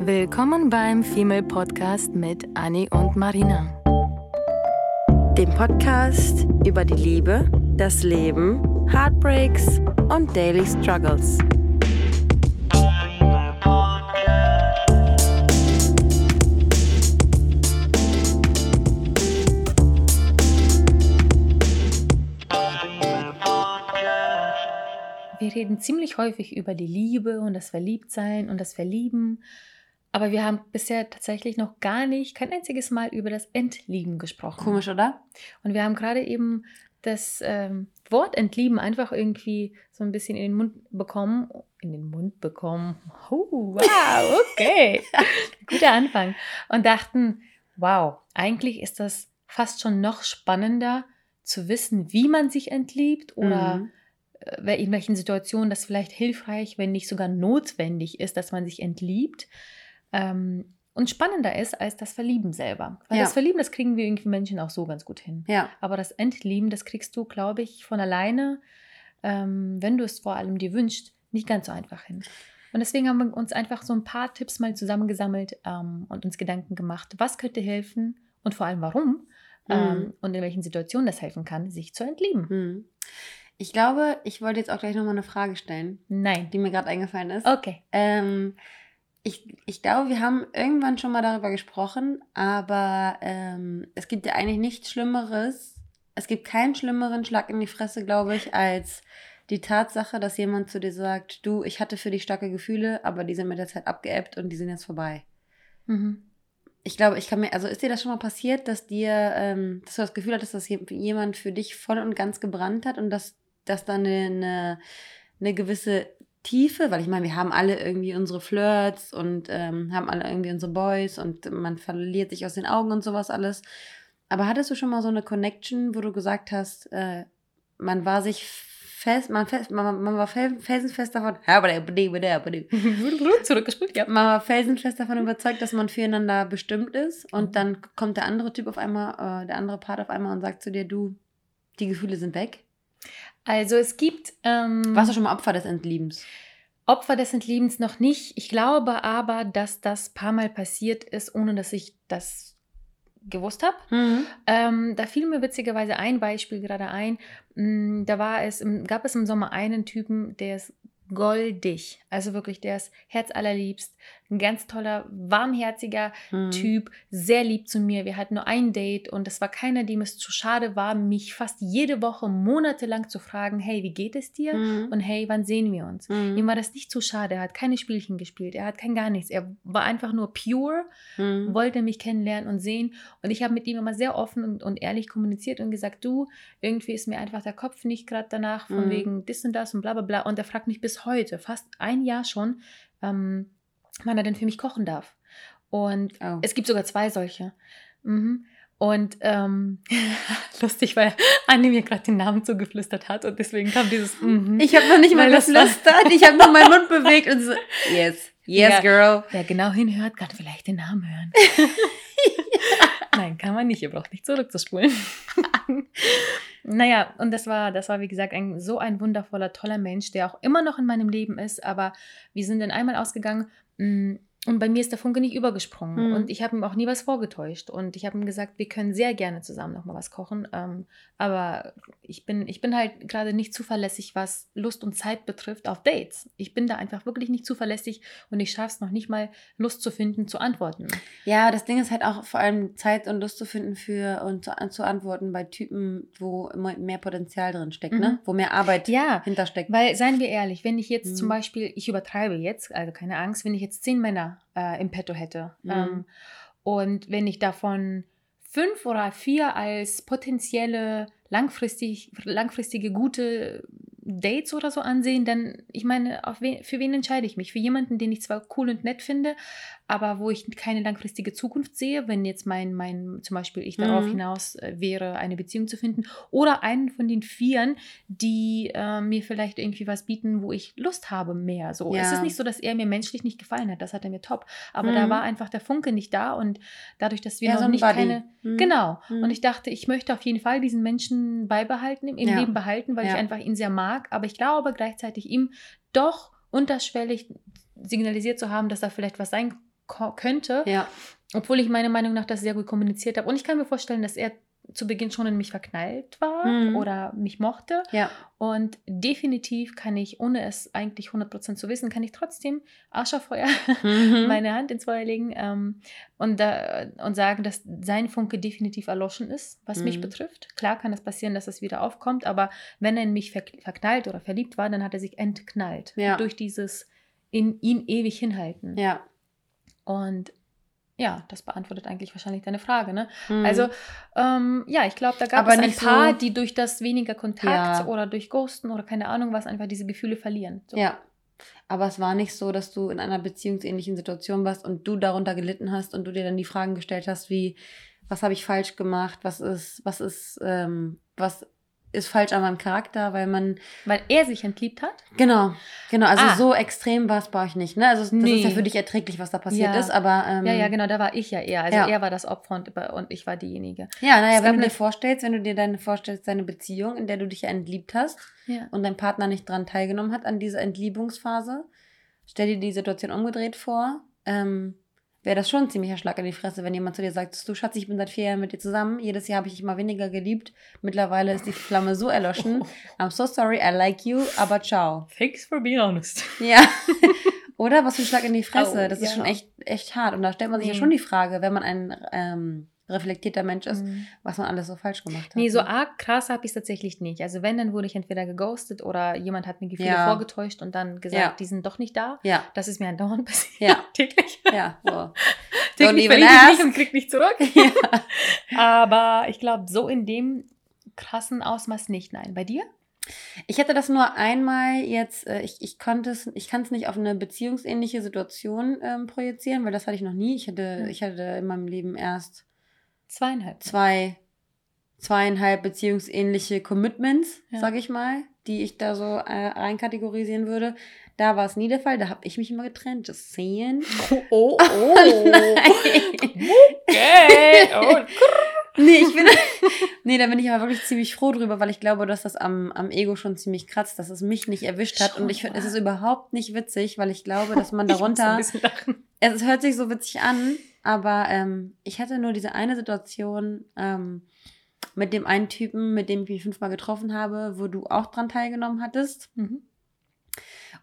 Willkommen beim Female Podcast mit Annie und Marina. Dem Podcast über die Liebe, das Leben, Heartbreaks und Daily Struggles. Wir reden ziemlich häufig über die Liebe und das Verliebtsein und das Verlieben, aber wir haben bisher tatsächlich noch gar nicht, kein einziges Mal über das Entlieben gesprochen. Komisch, oder? Und wir haben gerade eben das ähm, Wort Entlieben einfach irgendwie so ein bisschen in den Mund bekommen. In den Mund bekommen. Oh, wow, okay. Guter Anfang. Und dachten, wow, eigentlich ist das fast schon noch spannender zu wissen, wie man sich entliebt oder Mhm. äh, in welchen Situationen das vielleicht hilfreich, wenn nicht sogar notwendig ist, dass man sich entliebt. Ähm, und spannender ist als das Verlieben selber. Weil Ja. das Verlieben, das kriegen wir irgendwie Menschen auch so ganz gut hin. Ja. Aber das Entlieben, das kriegst du, glaube ich, von alleine, ähm, wenn du es vor allem dir wünschst, nicht ganz so einfach hin. Und deswegen haben wir uns einfach so ein paar Tipps mal zusammengesammelt ähm, und uns Gedanken gemacht, was könnte helfen und vor allem warum ähm, Mhm. und in welchen Situationen das helfen kann, sich zu entlieben. Hm. Ich glaube, ich wollte jetzt auch gleich nochmal eine Frage stellen, Nein. die mir gerade eingefallen ist. Okay. Ähm, ich, ich glaube, wir haben irgendwann schon mal darüber gesprochen, aber ähm, es gibt ja eigentlich nichts Schlimmeres. Es gibt keinen schlimmeren Schlag in die Fresse, glaube ich, als die Tatsache, dass jemand zu dir sagt, du, ich hatte für dich starke Gefühle, aber die sind mit der Zeit abgeebbt und die sind jetzt vorbei. Mhm. Ich glaube, ich kann mir, also ist dir das schon mal passiert, dass dir, ähm, dass du das Gefühl hattest, dass je- jemand für dich voll und ganz gebrannt hat und dass, dass da eine, eine, eine gewisse Tiefe, weil ich meine, wir haben alle irgendwie unsere Flirts und ähm, haben alle irgendwie unsere Boys und man verliert sich aus den Augen und sowas alles. Aber hattest du schon mal so eine Connection, wo du gesagt hast, äh, man war sich fest, man, fest, man, man war fel- felsenfest davon, ja. man war felsenfest davon überzeugt, dass man füreinander bestimmt ist und dann kommt der andere Typ auf einmal, äh, der andere Part auf einmal und sagt zu dir, du, die Gefühle sind weg. Also es gibt ähm, Warst du schon mal Opfer des Entliebens? Opfer des Entliebens noch nicht. Ich glaube aber, dass das paar Mal passiert ist, ohne dass ich das gewusst habe. Ähm, da fiel mir witzigerweise ein Beispiel gerade ein. Mm, Da war es, gab es im Sommer einen Typen, der ist goldig. Also wirklich, der ist herzallerliebst. Ein ganz toller, warmherziger Mhm. Typ, sehr lieb zu mir. Wir hatten nur ein Date und es war keiner, dem es zu schade war, mich fast jede Woche monatelang zu fragen, hey, wie geht es dir? Mhm. Und hey, wann sehen wir uns? Mhm. Ihm war das nicht zu schade. Er hat keine Spielchen gespielt. Er hat kein gar nichts. Er war einfach nur pure Mhm. wollte mich kennenlernen und sehen. Und ich habe mit ihm immer sehr offen und, und ehrlich kommuniziert und gesagt, du, irgendwie ist mir einfach der Kopf nicht gerade danach, von Mhm. wegen das und das und bla bla bla. Und er fragt mich bis heute, fast ein Jahr schon, ähm, wann er denn für mich kochen darf. Und Oh. es gibt sogar zwei solche. Mhm. Und ähm, lustig, weil Anni mir gerade den Namen zugeflüstert hat und deswegen kam dieses mhm. Ich habe noch nicht mal geflüstert, ich habe nur meinen Mund bewegt und so, yes, yes, Ja. girl. Wer genau hinhört, kann vielleicht den Namen hören. Nein, kann man nicht. Ihr braucht nicht zurückzuspulen. naja, und das war, das war, wie gesagt, ein, so ein wundervoller, toller Mensch, der auch immer noch in meinem Leben ist. Aber wir sind dann einmal ausgegangen mm, und bei mir ist der Funke nicht übergesprungen. Mhm. Und ich habe ihm auch nie was vorgetäuscht. Und ich habe ihm gesagt, wir können sehr gerne zusammen nochmal was kochen. Ähm, aber ich bin, ich bin halt gerade nicht zuverlässig, was Lust und Zeit betrifft auf Dates. Ich bin da einfach wirklich nicht zuverlässig und ich schaffe es noch nicht mal, Lust zu finden, zu antworten. Ja, das Ding ist halt auch vor allem Zeit und Lust zu finden für und zu, zu antworten bei Typen, wo immer mehr Potenzial drin steckt, ne? Mhm. Wo mehr Arbeit Ja, hintersteckt. Weil, seien wir ehrlich, wenn ich jetzt Mhm. zum Beispiel, ich übertreibe jetzt, also keine Angst, wenn ich jetzt zehn Männer äh, im Petto hätte Mhm. ähm, und wenn ich davon fünf oder vier als potenzielle langfristig, langfristige gute Dates oder so ansehen, dann, ich meine, wen, für wen entscheide ich mich? Für jemanden, den ich zwar cool und nett finde, aber wo ich keine langfristige Zukunft sehe, wenn jetzt mein, mein zum Beispiel ich darauf Mhm. hinaus äh, wäre, eine Beziehung zu finden, oder einen von den Vieren, die äh, mir vielleicht irgendwie was bieten, wo ich Lust habe mehr. So, es Ja. ist nicht so, dass er mir menschlich nicht gefallen hat, das hat er mir top, aber da Mhm. war einfach der Funke nicht da und dadurch, dass wir Ja, noch so nicht Buddy. keine Mhm. Genau. Mhm. Und ich dachte, ich möchte auf jeden Fall diesen Menschen beibehalten, im, Ja. Leben behalten, weil ich einfach ihn sehr mag. Aber ich glaube gleichzeitig ihm doch unterschwellig signalisiert zu haben, dass da vielleicht was sein könnte. Ja. Obwohl ich meiner Meinung nach das sehr gut kommuniziert habe. Und ich kann mir vorstellen, dass er zu Beginn schon in mich verknallt war mhm. oder mich mochte. Ja. Und definitiv kann ich, ohne es eigentlich 100% zu wissen, kann ich trotzdem Arsch auf Feuer mhm. meine Hand ins Feuer legen ähm, und, äh, und sagen, dass sein Funke definitiv erloschen ist, was mhm. mich betrifft. Klar kann es passieren, dass es wieder aufkommt, aber wenn er in mich ver verknallt oder verliebt war, dann hat er sich entknallt. Ja. Durch dieses in ihn ewig hinhalten. Ja. Und ja, das beantwortet eigentlich wahrscheinlich deine Frage. Ne? Mhm. Also, ähm, ja, ich glaube, da gab Aber es ein paar, so die durch das weniger Kontakt ja. oder durch Ghosten oder keine Ahnung was einfach diese Gefühle verlieren. So. Ja. Aber es war nicht so, dass du in einer beziehungsähnlichen Situation warst und du darunter gelitten hast und du dir dann die Fragen gestellt hast, wie, was habe ich falsch gemacht, was ist, was ist, ähm, was ist falsch an meinem Charakter, weil man. Weil er sich entliebt hat? Genau, genau. Also ah. so extrem war es bei euch nicht. Ne? Also das nee. ist ja für dich erträglich, was da passiert ja. ist, aber. Ähm, ja, ja, genau, da war ich ja eher. Also ja. er war das Opfer und, und ich war diejenige. Ja, naja, wenn du dir vorstellst, wenn du dir deine vorstellst, deine Beziehung, in der du dich ja entliebt hast ja. und dein Partner nicht dran teilgenommen hat an dieser Entliebungsphase, stell dir die Situation umgedreht vor. Ähm, wäre das schon ein ziemlicher Schlag in die Fresse, wenn jemand zu dir sagt, du Schatz, ich bin seit vier Jahren mit dir zusammen, jedes Jahr habe ich dich immer weniger geliebt, mittlerweile ist die Flamme so erloschen, I'm so sorry, I like you, aber ciao. Thanks for being honest. Ja. Oder was für ein Schlag in die Fresse, oh, das ja. ist schon echt, echt hart und da stellt man sich mhm. ja schon die Frage, wenn man ein ähm, reflektierter Mensch ist, mhm. was man alles so falsch gemacht hat. Nee, so ne? arg krass habe ich es tatsächlich nicht. Also wenn, dann wurde ich entweder geghostet oder jemand hat mir Gefühle ja. vorgetäuscht und dann gesagt, ja. die sind doch nicht da. Ja. Das ist mir andauernd passiert. Ja. Täglich. Ja. So. Täglich verliere ich nicht und krieg nicht zurück. Ja. Aber ich glaube, so in dem krassen Ausmaß nicht. Nein. Bei dir? Ich hatte das nur einmal jetzt, äh, ich, ich konnte es, ich kann es nicht auf eine beziehungsähnliche Situation ähm, projizieren, weil das hatte ich noch nie. Ich hatte, ich hatte in meinem Leben erst Zweieinhalb. Zwei, zweieinhalb beziehungsähnliche Commitments, ja. sag ich mal, die ich da so äh, einkategorisieren würde. Da war es nie der Fall, da habe ich mich immer getrennt. Das sehen. Oh, oh, oh. okay. Oh. nee, ich bin, nee, da bin ich aber wirklich ziemlich froh drüber, weil ich glaube, dass das am, am Ego schon ziemlich kratzt, dass es mich nicht erwischt hat. Schon, und ich finde, es ist überhaupt nicht witzig, weil ich glaube, dass man darunter. es hört sich so witzig an, aber ähm, ich hatte nur diese eine Situation ähm, mit dem einen Typen, mit dem ich mich fünfmal getroffen habe, wo du auch dran teilgenommen hattest. Mhm.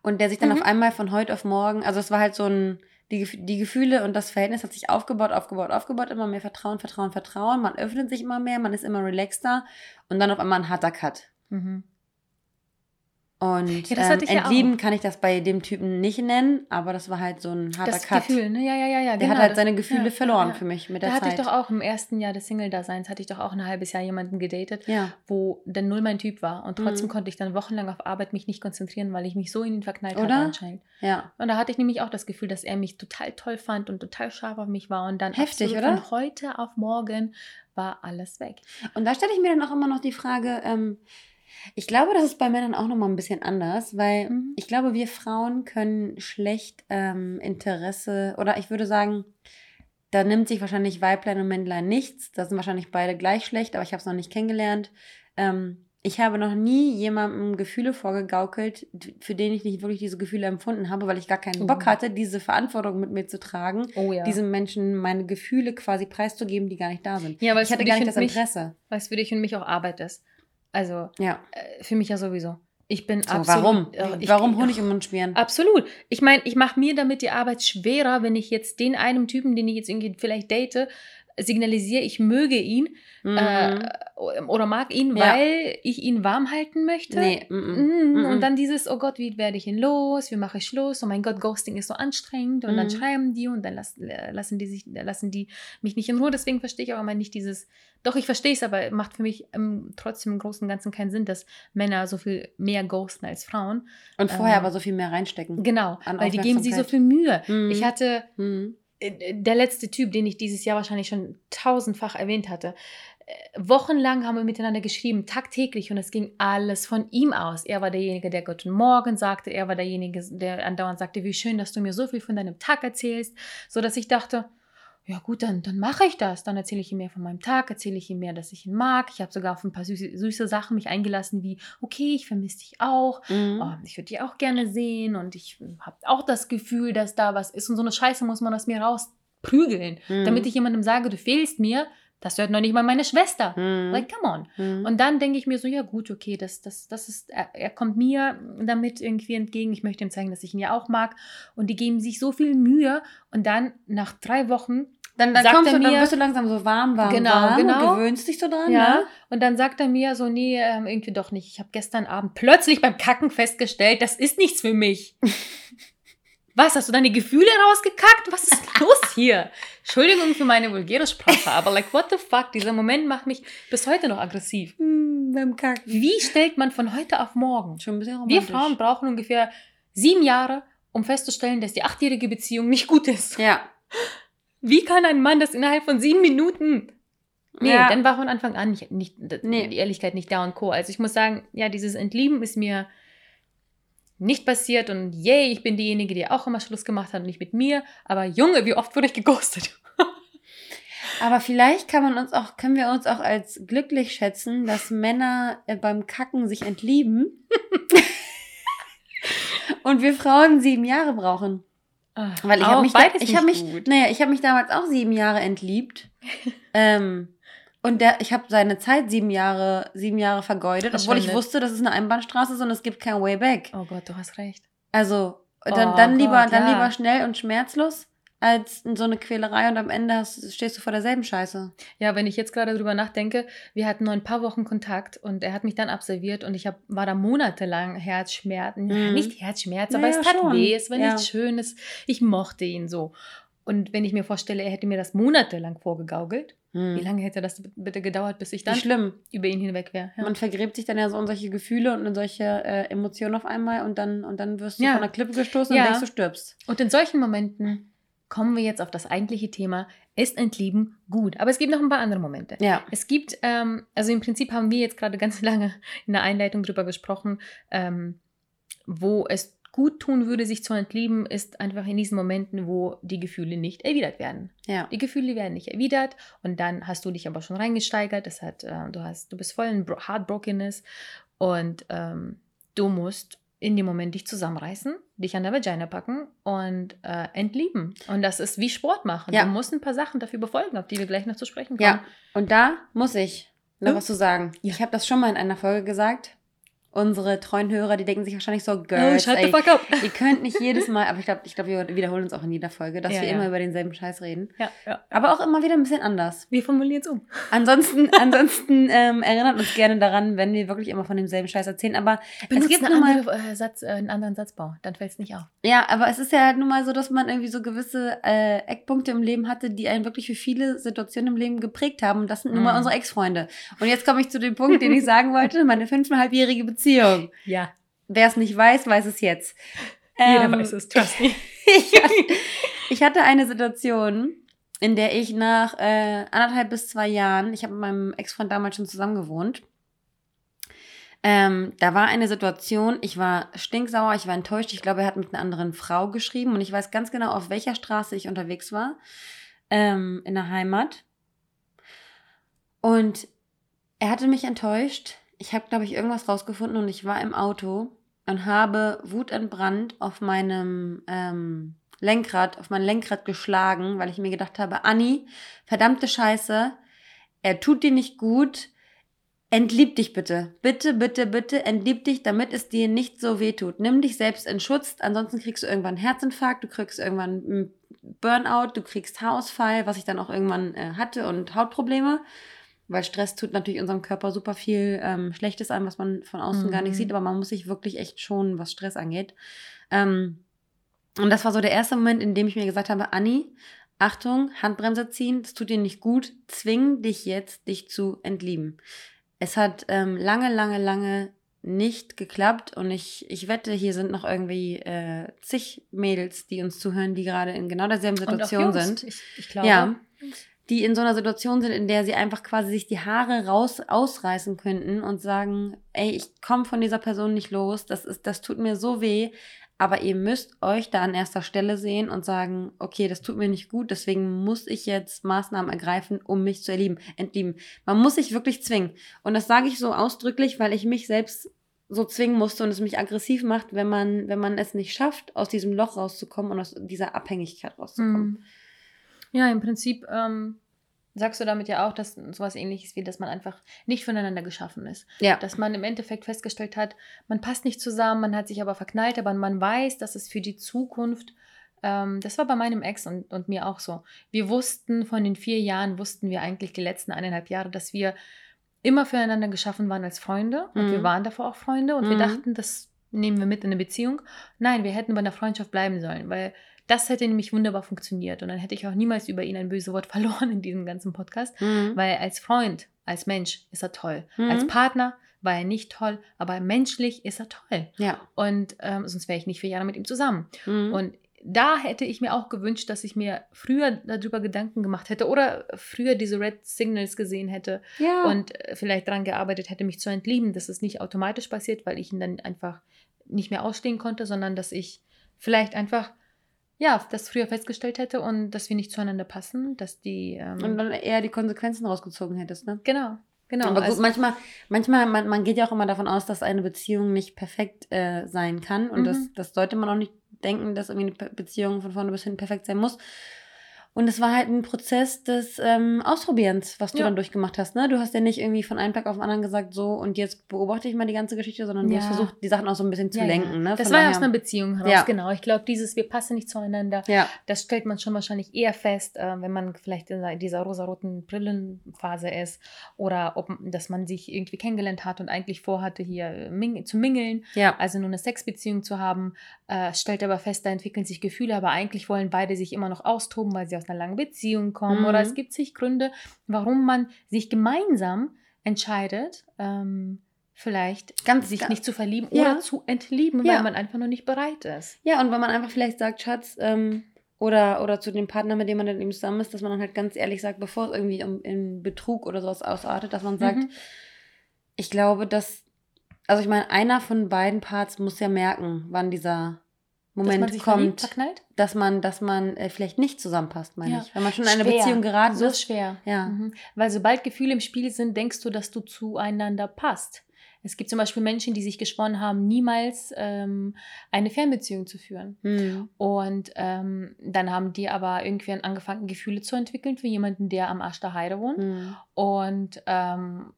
Und der sich dann mhm. auf einmal von heute auf morgen, also es war halt so ein, die, die Gefühle und das Verhältnis hat sich aufgebaut, aufgebaut, aufgebaut, immer mehr Vertrauen, Vertrauen, Vertrauen. Man öffnet sich immer mehr, man ist immer relaxter und dann auf einmal ein harter Cut. Mhm. Und ja, ähm, entlieben ja kann ich das bei dem Typen nicht nennen, aber das war halt so ein harter das Cut. Gefühl, ne? Ja, ja, ja, ja. Der genau, hat halt das, seine Gefühle ja, verloren für mich mit der da Zeit. hatte ich doch auch im ersten Jahr des Single-Daseins, hatte ich doch auch ein halbes Jahr jemanden gedatet, wo der null mein Typ war. Und trotzdem mhm. konnte ich dann wochenlang auf Arbeit mich nicht konzentrieren, weil ich mich so in ihn verknallt Oder? hatte anscheinend. Ja. Und da hatte ich nämlich auch das Gefühl, dass er mich total toll fand und total scharf auf mich war. Und dann Heftig, oder? von heute auf morgen war alles weg. Und da stelle ich mir dann auch immer noch die Frage, ähm, ich glaube, das ist bei Männern auch nochmal ein bisschen anders, weil mhm. ich glaube, wir Frauen können schlecht ähm, Interesse oder ich würde sagen, da nimmt sich wahrscheinlich Weiblein und Männlein nichts. Da sind wahrscheinlich beide gleich schlecht, aber ich habe es noch nicht kennengelernt. Ähm, ich habe noch nie jemandem Gefühle vorgegaukelt, für den ich nicht wirklich diese Gefühle empfunden habe, weil ich gar keinen Bock oh. hatte, diese Verantwortung mit mir zu tragen, oh, ja. diesem Menschen meine Gefühle quasi preiszugeben, die gar nicht da sind. Ja, weil ich hatte gar nicht das Interesse. Weil es für dich und mich auch Arbeit ist. Also ja. Äh, für mich ja sowieso. Ich bin so, absolut. Warum? Äh, ich, warum Honig im Mund schmieren? Absolut. Ich meine, ich mache mir damit die Arbeit schwerer, wenn ich jetzt den einen Typen, den ich jetzt irgendwie vielleicht date, signalisiere, ich möge ihn mhm. äh, oder mag ihn, ja. weil ich ihn warm halten möchte. Nee. Mhm. Mhm. Und dann dieses, oh Gott, wie werde ich ihn los? Wie mache ich Schluss? Oh mein Gott, Ghosting ist so anstrengend. Und dann mhm. schreiben die und dann lassen, lassen die sich, lassen die mich nicht in Ruhe. Deswegen verstehe ich auch immer nicht dieses, doch, ich verstehe es, aber macht für mich ähm, trotzdem im Großen und Ganzen keinen Sinn, dass Männer so viel mehr ghosten als Frauen. Und vorher ähm, aber so viel mehr reinstecken. Genau, weil die geben sich so viel Mühe. Mhm. Ich hatte mhm. Äh, der letzte Typ, den ich dieses Jahr wahrscheinlich schon tausendfach erwähnt hatte. Äh, wochenlang haben wir miteinander geschrieben, tagtäglich, und es ging alles von ihm aus. Er war derjenige, der Guten Morgen sagte, er war derjenige, der andauernd sagte, wie schön, dass du mir so viel von deinem Tag erzählst, so dass ich dachte, ja gut, dann, dann mache ich das. Dann erzähle ich ihm mehr von meinem Tag, erzähle ich ihm mehr, dass ich ihn mag. Ich habe sogar auf ein paar süße, süße Sachen mich eingelassen, wie, okay, ich vermisse dich auch. Mhm. Oh, ich würde dich auch gerne sehen und ich habe auch das Gefühl, dass da was ist. Und so eine Scheiße muss man aus mir rausprügeln, mhm. damit ich jemandem sage, du fehlst mir. Das hört noch nicht mal meine Schwester. Mhm. Like, come on. Mhm. Und dann denke ich mir so, ja gut, okay, das, das, das ist, er, er, kommt mir damit irgendwie entgegen. Ich möchte ihm zeigen, dass ich ihn ja auch mag. Und die geben sich so viel Mühe. Und dann nach drei Wochen dann, dann kommst du, mir, dann bist du langsam so warm, warm, genau, warm genau. und gewöhnst dich so dran. Ja. Ne? Und dann sagt er mir so, nee, ähm, irgendwie doch nicht. Ich habe gestern Abend plötzlich beim Kacken festgestellt, das ist nichts für mich. Was, hast du deine Gefühle rausgekackt? Was ist los hier? Entschuldigung für meine vulgäre Sprache, aber like, what the fuck? Dieser Moment macht mich bis heute noch aggressiv. Mm, beim Kacken. Wie stellt man von heute auf morgen? Schon ein bisschen romantisch. Wir Frauen brauchen ungefähr sieben Jahre, um festzustellen, dass die achtjährige Beziehung nicht gut ist. Ja. Wie kann ein Mann das innerhalb von sieben Minuten? Nee, ja. dann war von Anfang an nicht, nicht nee. die Ehrlichkeit nicht da und Co. Also ich muss sagen, ja, dieses Entlieben ist mir nicht passiert und yay, ich bin diejenige, die auch immer Schluss gemacht hat und nicht mit mir. Aber Junge, wie oft wurde ich geghostet? Aber vielleicht kann man uns auch, können wir uns auch als glücklich schätzen, dass Männer äh, beim Kacken sich entlieben und wir Frauen sieben Jahre brauchen. Ach, Weil ich habe mich, da, ich habe mich, naja, ich habe mich damals auch sieben Jahre entliebt. ähm, und der, ich habe seine Zeit sieben Jahre, sieben Jahre vergeudet, obwohl ich wusste, das ist eine Einbahnstraße und es gibt kein Way Back. Oh Gott, du hast recht. Also dann, oh dann lieber, Gott, dann ja. lieber schnell und schmerzlos als so eine Quälerei und am Ende hast, stehst du vor derselben Scheiße. Ja, wenn ich jetzt gerade drüber nachdenke, wir hatten nur ein paar Wochen Kontakt und er hat mich dann absolviert und ich hab, war da monatelang Herzschmerzen. Mhm. Nicht Herzschmerz, naja, aber es tat schon. weh, es war ja. nichts Schönes. Ich mochte ihn so. Und wenn ich mir vorstelle, er hätte mir das monatelang vorgegaukelt, mhm. wie lange hätte das bitte gedauert, bis ich dann schlimm. über ihn hinweg wäre? Ja. Man vergräbt sich dann ja so in solche Gefühle und in solche äh, Emotionen auf einmal und dann, und dann wirst du ja. von der Klippe gestoßen und denkst, du stirbst. Und in solchen Momenten kommen wir jetzt auf das eigentliche Thema, ist Entlieben gut? Aber es gibt noch ein paar andere Momente. Ja. Es gibt, ähm, also im Prinzip haben wir jetzt gerade ganz lange in der Einleitung drüber gesprochen, ähm, wo es gut tun würde, sich zu entlieben, ist einfach in diesen Momenten, wo die Gefühle nicht erwidert werden. Ja. Die Gefühle werden nicht erwidert und dann hast du dich aber schon reingesteigert. Das hat, äh, du hast, du bist voll in Heartbrokenness und ähm, du musst in dem Moment dich zusammenreißen, dich an der Vagina packen und äh, entlieben. Und das ist wie Sport machen. Ja. Du musst ein paar Sachen dafür befolgen, auf die wir gleich noch zu sprechen kommen. Ja, und da muss ich noch hm? was zu sagen. Ja. Ich habe das schon mal in einer Folge gesagt unsere treuen Hörer, die denken sich wahrscheinlich so, Girls, oh, ey, ihr könnt nicht jedes Mal, aber ich glaube, ich glaub, wir wiederholen uns auch in jeder Folge, dass ja, wir ja. immer über denselben Scheiß reden. Ja, ja. Aber auch immer wieder ein bisschen anders. Wir formulieren es um. Ansonsten, ansonsten ähm, erinnert uns gerne daran, wenn wir wirklich immer von demselben Scheiß erzählen. Aber Benutzt es gibt einen, andere, äh, Satz, äh, einen anderen Satzbau, dann fällt es nicht auf. Ja, aber es ist ja halt nun mal so, dass man irgendwie so gewisse äh, Eckpunkte im Leben hatte, die einen wirklich für viele Situationen im Leben geprägt haben. Und das sind nun mal mm. unsere Ex-Freunde. Und jetzt komme ich zu dem Punkt, den ich sagen wollte, meine fünfeinhalbjährige Beziehung. Ja. Wer es nicht weiß, weiß es jetzt. Jeder ähm, weiß es, trust me. ich, hatte, ich hatte eine Situation, in der ich nach äh, anderthalb bis zwei Jahren, ich habe mit meinem Ex-Freund damals schon zusammen gewohnt, ähm, da war eine Situation, ich war stinksauer, ich war enttäuscht. Ich glaube, er hat mit einer anderen Frau geschrieben und ich weiß ganz genau, auf welcher Straße ich unterwegs war, ähm, in der Heimat. Und er hatte mich enttäuscht ich habe, glaube ich, irgendwas rausgefunden und ich war im Auto und habe wutentbrannt auf meinem ähm, Lenkrad, auf mein Lenkrad geschlagen, weil ich mir gedacht habe, Anni, verdammte Scheiße, er tut dir nicht gut, entlieb dich bitte. Bitte, bitte, bitte, entlieb dich, damit es dir nicht so weh tut. Nimm dich selbst in Schutz, ansonsten kriegst du irgendwann einen Herzinfarkt, du kriegst irgendwann einen Burnout, du kriegst Haarausfall, was ich dann auch irgendwann äh, hatte und Hautprobleme. Weil Stress tut natürlich unserem Körper super viel ähm, Schlechtes an, was man von außen mhm. gar nicht mhm. sieht, aber man muss sich wirklich echt schonen, was Stress angeht. Ähm, und das war so der erste Moment, in dem ich mir gesagt habe, Anni, Achtung, Handbremse ziehen, das tut dir nicht gut, zwing dich jetzt, dich zu entlieben. Es hat ähm, lange, lange, lange nicht geklappt und ich, ich wette, hier sind noch irgendwie äh, zig Mädels, die uns zuhören, die gerade in genau derselben Situation sind. Ich, ich glaube. Ja die in so einer Situation sind, in der sie einfach quasi sich die Haare raus ausreißen könnten und sagen, ey, ich komme von dieser Person nicht los, das ist, das tut mir so weh, Aber ihr müsst euch da an erster Stelle sehen und sagen, okay, das tut mir nicht gut, deswegen muss ich jetzt Maßnahmen ergreifen, um mich zu erlieben, entlieben. Man muss sich wirklich zwingen. Und das sage ich so ausdrücklich, weil ich mich selbst so zwingen musste und es mich aggressiv macht, wenn man, wenn man es nicht schafft, aus diesem Loch rauszukommen und aus dieser Abhängigkeit rauszukommen. Mhm. Ja, im Prinzip ähm, sagst du damit ja auch, dass sowas ähnliches wie, dass man einfach nicht voneinander geschaffen ist. Ja. Dass man im Endeffekt festgestellt hat, man passt nicht zusammen, man hat sich aber verknallt, aber man weiß, dass es für die Zukunft, ähm, das war bei meinem Ex und, und mir auch so. Wir wussten von den vier Jahren, wussten wir eigentlich die letzten eineinhalb Jahre, dass wir immer füreinander geschaffen waren als Freunde und mhm. wir waren davor auch Freunde und mhm. wir dachten, das nehmen wir mit in eine Beziehung. Nein, wir hätten bei einer Freundschaft bleiben sollen, weil das hätte nämlich wunderbar funktioniert und dann hätte ich auch niemals über ihn ein böses Wort verloren in diesem ganzen Podcast, mhm. weil als Freund, als Mensch ist er toll. Mhm. Als Partner war er nicht toll, aber menschlich ist er toll. Ja. Und ähm, sonst wäre ich nicht vier Jahre mit ihm zusammen. Mhm. Und da hätte ich mir auch gewünscht, dass ich mir früher darüber Gedanken gemacht hätte oder früher diese Red Signals gesehen hätte ja. und äh, vielleicht daran gearbeitet hätte, mich zu entlieben, dass es nicht automatisch passiert, weil ich ihn dann einfach nicht mehr ausstehen konnte, sondern dass ich vielleicht einfach ja, das früher festgestellt hätte und dass wir nicht zueinander passen, dass die. Ähm und dann eher die Konsequenzen rausgezogen hättest, ne? Genau. Genau. Aber gut, also, manchmal, manchmal, man, man geht ja auch immer davon aus, dass eine Beziehung nicht perfekt äh, sein kann. Und mhm. das, das sollte man auch nicht denken, dass irgendwie eine Beziehung von vorne bis hinten perfekt sein muss. Und es war halt ein Prozess des ähm, Ausprobierens, was du ja. dann durchgemacht hast. Ne? Du hast ja nicht irgendwie von einem Tag auf den anderen gesagt, so und jetzt beobachte ich mal die ganze Geschichte, sondern du hast versucht, die Sachen auch so ein bisschen zu ja, lenken. Ne? Das von war ja aus einer Beziehung heraus, genau. Ich glaube, dieses Wir passen nicht zueinander, das stellt man schon wahrscheinlich eher fest, äh, wenn man vielleicht in dieser rosaroten Brillenphase ist oder ob, dass man sich irgendwie kennengelernt hat und eigentlich vorhatte, hier ming zu mingeln, also nur eine Sexbeziehung zu haben, äh, stellt aber fest, da entwickeln sich Gefühle, aber eigentlich wollen beide sich immer noch austoben, weil sie aus einer langen Beziehung kommen. Mhm. Oder es gibt sich Gründe, warum man sich gemeinsam entscheidet, ähm, vielleicht ganz, sich ganz, nicht zu verlieben ja. oder zu entlieben, ja. weil man einfach noch nicht bereit ist. Ja, und wenn man einfach vielleicht sagt, Schatz, ähm, oder, oder zu dem Partner, mit dem man dann eben zusammen ist, dass man dann halt ganz ehrlich sagt, bevor es irgendwie um, in Betrug oder sowas ausartet, dass man sagt, mhm. ich glaube, dass, also ich meine, einer von beiden Parts muss ja merken, wann dieser Moment dass kommt, verknallt? dass man, dass man äh, vielleicht nicht zusammenpasst, meine ja. ich. Wenn man schon in eine Beziehung geraten so ist. schwer. Ja. Mhm. Weil sobald Gefühle im Spiel sind, denkst du, dass du zueinander passt. Es gibt zum Beispiel Menschen, die sich geschworen haben, niemals ähm, eine Fernbeziehung zu führen. Mhm. Und ähm, dann haben die aber irgendwie angefangen, Gefühle zu entwickeln für jemanden, der am Arsch der Heide wohnt. Mhm. Und ähm,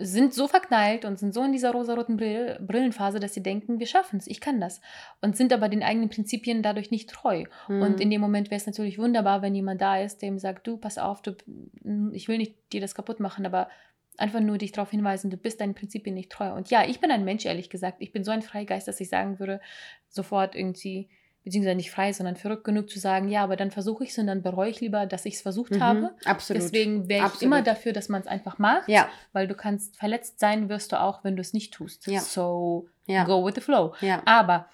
sind so verknallt und sind so in dieser rosaroten Brill Brillenphase, dass sie denken, wir schaffen es, ich kann das. Und sind aber den eigenen Prinzipien dadurch nicht treu. Mhm. Und in dem Moment wäre es natürlich wunderbar, wenn jemand da ist, dem sagt, du, pass auf, du, ich will nicht dir das kaputt machen, aber einfach nur dich darauf hinweisen, du bist deinen Prinzipien nicht treu. Und ja, ich bin ein Mensch, ehrlich gesagt. Ich bin so ein Freigeist, dass ich sagen würde, sofort irgendwie beziehungsweise nicht frei, sondern verrückt genug zu sagen, ja, aber dann versuche ich es und dann bereue ich lieber, dass ich es versucht mhm, habe. Absolut. Deswegen wäre ich absolut. immer dafür, dass man es einfach macht, ja. weil du kannst verletzt sein, wirst du auch, wenn du es nicht tust. Ja. So ja. go with the flow. Ja. Aber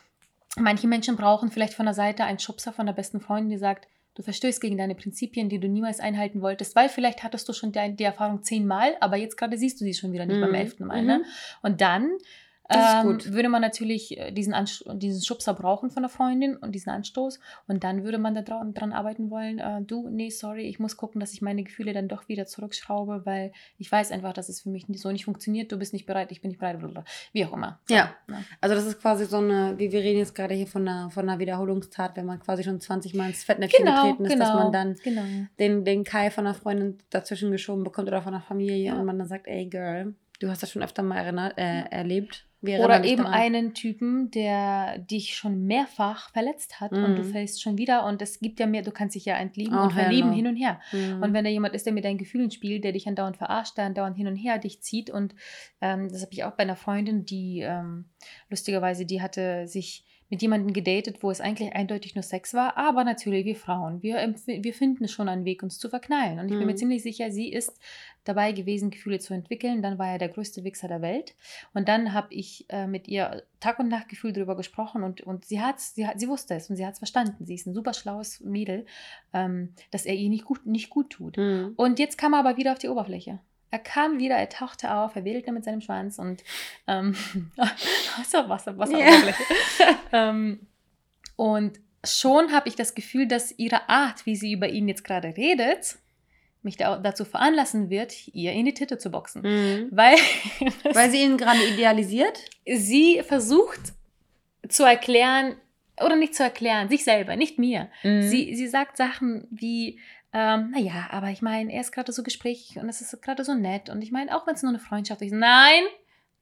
manche Menschen brauchen vielleicht von der Seite einen Schubser von der besten Freundin, die sagt, du verstößt gegen deine Prinzipien, die du niemals einhalten wolltest, weil vielleicht hattest du schon die, die Erfahrung zehnmal, aber jetzt gerade siehst du sie schon wieder nicht mhm. beim elften Mal. Ne? Mhm. Und dann ähm, würde man natürlich äh, diesen, diesen Schubser brauchen von der Freundin und diesen Anstoß. Und dann würde man da dran arbeiten wollen, äh, du, nee, sorry, ich muss gucken, dass ich meine Gefühle dann doch wieder zurückschraube, weil ich weiß einfach, dass es für mich so nicht funktioniert. Du bist nicht bereit, ich bin nicht bereit, blablabla. wie auch immer. So, ja. ja. also das ist quasi so eine, wie wir reden jetzt gerade hier von einer, von einer Wiederholungstat, wenn man quasi schon 20 Mal ins Fettnäpfchen genau, getreten ist, genau, dass man dann genau. den, den Kai von einer Freundin dazwischen geschoben bekommt oder von einer Familie ja. und man dann sagt, ey Girl, du hast das schon öfter mal erinnert, äh, erlebt oder eben daran. einen Typen, der dich schon mehrfach verletzt hat mm. und du mhm. fällst schon wieder und es gibt ja mehr, du kannst dich ja entlieben oh, und verlieben hin und her. Mm. Und wenn da jemand ist, der mit deinen Gefühlen spielt, der dich andauernd verarscht, der andauernd hin und her dich zieht und ähm, das habe ich auch bei einer Freundin, die ähm, lustigerweise, die hatte sich mit jemandem gedatet, wo es eigentlich eindeutig nur Sex war, aber natürlich wir Frauen, wir, wir finden schon einen Weg, uns zu verknallen. Und ich bin mhm. mir ziemlich sicher, sie ist dabei gewesen, Gefühle zu entwickeln. Dann war er der größte Wichser der Welt. Und dann habe ich äh, mit ihr Tag und Nacht Gefühl darüber gesprochen und, und sie, hat's, sie, hat, sie wusste es und sie hat es verstanden. Sie ist ein super schlaues Mädel, ähm, dass er ihr nicht gut, nicht gut tut. Mhm. Und jetzt kam er aber wieder auf die Oberfläche. Er kam wieder, er tauchte auf, er wedelte mit seinem Schwanz und ähm, Wasser, Wasser, Wasser, yeah. ähm, und schon habe ich das Gefühl, dass ihre Art, wie sie über ihn jetzt gerade redet, mich da, dazu veranlassen wird, ihr in die Titte zu boxen. Mhm. Weil, Weil sie ihn gerade idealisiert? Sie versucht zu erklären, oder nicht zu erklären, sich selber, nicht mir. Mhm. Sie, sie sagt Sachen wie, ähm, naja, aber ich meine, er ist gerade so gesprächig und es ist gerade so nett. Und ich meine, auch wenn es nur eine Freundschaft ist, nein,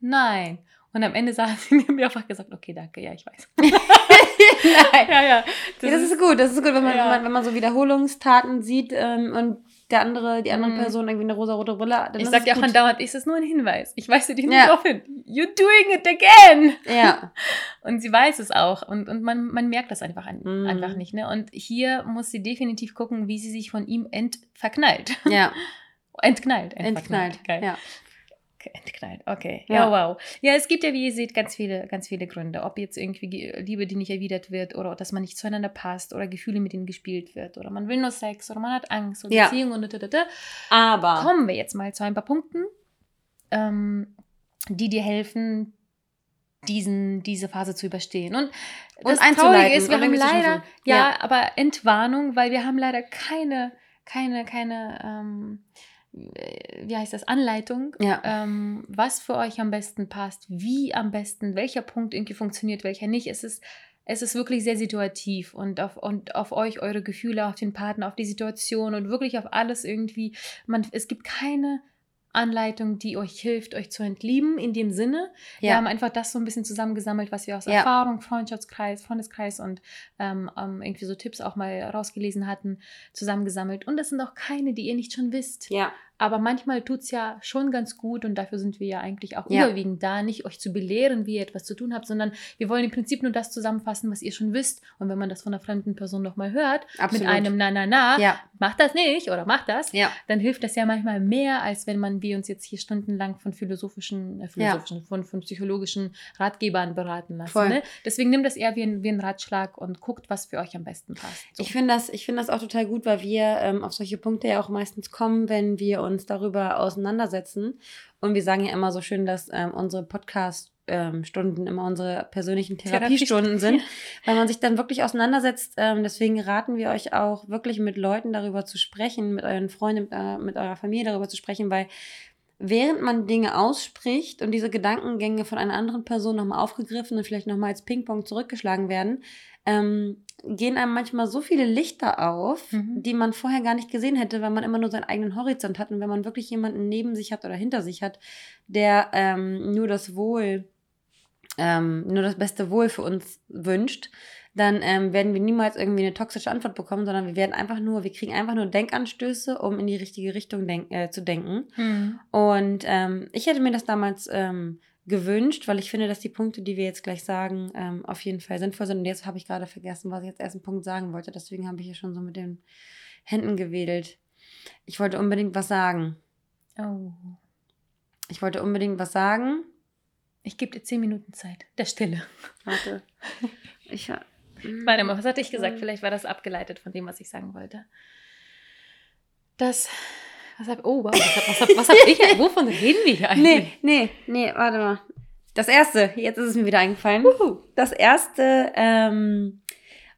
nein. Und am Ende hat sie mir einfach gesagt, okay, danke, ja, ich weiß. Nein. Ja, ja. Das, ja, das ist, ist, gut, das ist gut, wenn man, ja. wenn man, wenn man so Wiederholungstaten sieht ähm, und der andere, die andere mm. Person irgendwie eine rosa-rote Brille. Ich sag ja auch andauernd, ist das nur ein Hinweis. Ich weise dich nicht ja. darauf hin. You're doing it again. Ja. und sie weiß es auch. Und, und man, man merkt das einfach, an, mm. einfach nicht. Ne? Und hier muss sie definitiv gucken, wie sie sich von ihm entverknallt. Ja. Entknallt. Entknallt. Entknallt. Geil. Ja entknallt. Okay. Ja. ja, wow. Ja, es gibt ja, wie ihr seht, ganz viele, ganz viele Gründe. Ob jetzt irgendwie Liebe, die nicht erwidert wird oder dass man nicht zueinander passt oder Gefühle mit ihnen gespielt wird oder man will nur Sex oder man hat Angst oder ja. Beziehung und da, da, da. Aber kommen wir jetzt mal zu ein paar Punkten, ähm, die dir helfen, diesen, diese Phase zu überstehen. Und das und Traurige ist, wir haben leider, ja, ja, aber Entwarnung, weil wir haben leider keine, keine, keine, ähm, äh, wie heißt das, Anleitung, ja. ähm, was für euch am besten passt, wie am besten, welcher Punkt irgendwie funktioniert, welcher nicht. Es ist, es ist wirklich sehr situativ und auf, und auf euch, eure Gefühle, auf den Partner, auf die Situation und wirklich auf alles irgendwie. Man, es gibt keine Anleitung, die euch hilft, euch zu entlieben, in dem Sinne. Ja. Wir haben einfach das so ein bisschen zusammengesammelt, was wir aus ja. Erfahrung, Freundschaftskreis, Freundeskreis und ähm, ähm, irgendwie so Tipps auch mal rausgelesen hatten, zusammengesammelt. Und das sind auch keine, die ihr nicht schon wisst. Ja. Aber manchmal tut es ja schon ganz gut und dafür sind wir ja eigentlich auch ja. überwiegend da, nicht euch zu belehren, wie ihr etwas zu tun habt, sondern wir wollen im Prinzip nur das zusammenfassen, was ihr schon wisst. Und wenn man das von einer fremden Person nochmal hört, Absolut. mit einem Na, na, na, ja. macht das nicht oder macht das, ja. dann hilft das ja manchmal mehr, als wenn man wir uns jetzt hier stundenlang von philosophischen, äh, philosophischen von, von psychologischen Ratgebern beraten lassen. Ne? Deswegen nimmt das eher wie ein, wie ein Ratschlag und guckt, was für euch am besten passt. So. Ich finde das, find das auch total gut, weil wir ähm, auf solche Punkte ja auch meistens kommen, wenn wir uns darüber auseinandersetzen. Und wir sagen ja immer so schön, dass ähm, unsere Podcast ähm, Stunden immer unsere persönlichen Therapiestunden sind, weil man sich dann wirklich auseinandersetzt. Ähm, deswegen raten wir euch auch wirklich mit Leuten darüber zu sprechen, mit euren Freunden, mit, äh, mit eurer Familie darüber zu sprechen, weil während man Dinge ausspricht und diese Gedankengänge von einer anderen Person nochmal aufgegriffen und vielleicht nochmal als Ping-Pong zurückgeschlagen werden, ähm, gehen einem manchmal so viele Lichter auf, mhm. die man vorher gar nicht gesehen hätte, weil man immer nur seinen eigenen Horizont hat. Und wenn man wirklich jemanden neben sich hat oder hinter sich hat, der ähm, nur das Wohl, ähm, nur das beste Wohl für uns wünscht, dann ähm, werden wir niemals irgendwie eine toxische Antwort bekommen, sondern wir werden einfach nur, wir kriegen einfach nur Denkanstöße, um in die richtige Richtung denk äh, zu denken. Mhm. Und ähm, ich hätte mir das damals ähm, gewünscht, weil ich finde, dass die Punkte, die wir jetzt gleich sagen, ähm, auf jeden Fall sinnvoll sind. Und jetzt habe ich gerade vergessen, was ich jetzt erst einen Punkt sagen wollte. Deswegen habe ich hier schon so mit den Händen gewedelt. Ich wollte unbedingt was sagen. Oh. Ich wollte unbedingt was sagen. Ich gebe dir zehn Minuten Zeit. Der Stille. Warte. Ich, Warte mal, was hatte ich gesagt? Vielleicht war das abgeleitet von dem, was ich sagen wollte. Das. Was hab, oh, wow, was hab, was hab, ich? Wovon reden wir hier eigentlich? Nee, nee, nee, warte mal. Das erste, jetzt ist es mir wieder eingefallen. Uhu. Das erste, ähm,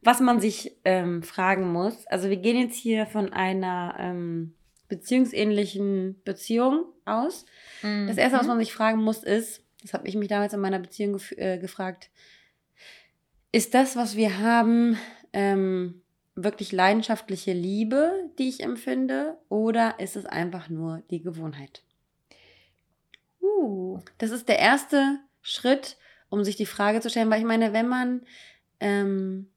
was man sich ähm, fragen muss, also wir gehen jetzt hier von einer ähm, beziehungsähnlichen Beziehung aus. Mhm. Das erste, was man sich fragen muss, ist, das habe ich mich damals in meiner Beziehung gef äh, gefragt, ist das, was wir haben, ähm, wirklich leidenschaftliche Liebe, die ich empfinde, oder ist es einfach nur die Gewohnheit? Uh. Das ist der erste Schritt, um sich die Frage zu stellen, weil ich meine, wenn man ähm,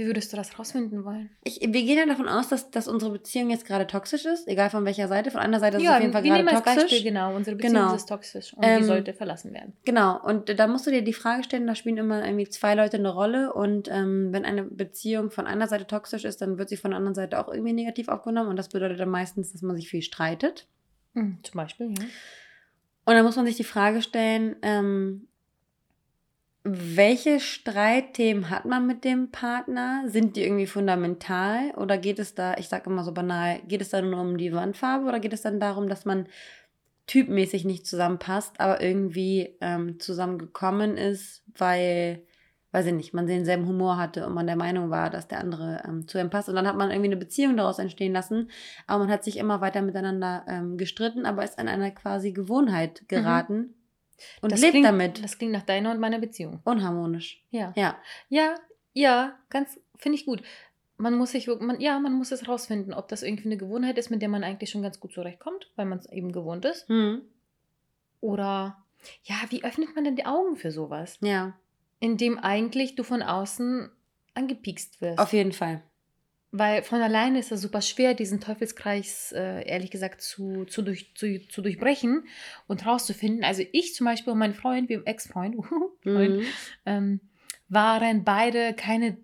wie würdest du das rausfinden wollen? Ich, wir gehen ja davon aus, dass, dass unsere Beziehung jetzt gerade toxisch ist, egal von welcher Seite. Von einer Seite ist ja, es auf jeden Fall gerade toxisch. Beispiel, genau, unsere Beziehung genau. ist toxisch und ähm, die sollte verlassen werden. Genau, und da musst du dir die Frage stellen, da spielen immer irgendwie zwei Leute eine Rolle und ähm, wenn eine Beziehung von einer Seite toxisch ist, dann wird sie von der anderen Seite auch irgendwie negativ aufgenommen und das bedeutet dann meistens, dass man sich viel streitet. Mhm, zum Beispiel, ja. Und dann muss man sich die Frage stellen, ähm, welche Streitthemen hat man mit dem Partner? Sind die irgendwie fundamental oder geht es da, ich sage immer so banal, geht es da nur um die Wandfarbe oder geht es dann darum, dass man typmäßig nicht zusammenpasst, aber irgendwie ähm, zusammengekommen ist, weil, weiß ich nicht, man denselben Humor hatte und man der Meinung war, dass der andere ähm, zu ihm passt. Und dann hat man irgendwie eine Beziehung daraus entstehen lassen, aber man hat sich immer weiter miteinander ähm, gestritten, aber ist an einer quasi Gewohnheit geraten. Mhm. Und das lebt klingt, damit. Das klingt nach deiner und meiner Beziehung. Unharmonisch. Ja. Ja. Ja, ja, ganz, finde ich gut man muss sich, man, ja, man muss es rausfinden, ob das irgendwie eine Gewohnheit ist, mit der man eigentlich schon ganz gut zurechtkommt, weil man es eben gewohnt ist. Mhm. Oder, ja, wie öffnet man denn die Augen für sowas? Ja. Indem eigentlich du von außen angepiekst wirst. Auf jeden Fall. Weil von alleine ist es super schwer, diesen Teufelskreis, äh, ehrlich gesagt, zu, zu, durch, zu, zu durchbrechen und rauszufinden. Also ich zum Beispiel und mein Freund, wie Ex-Freund, mhm. ähm, waren beide keine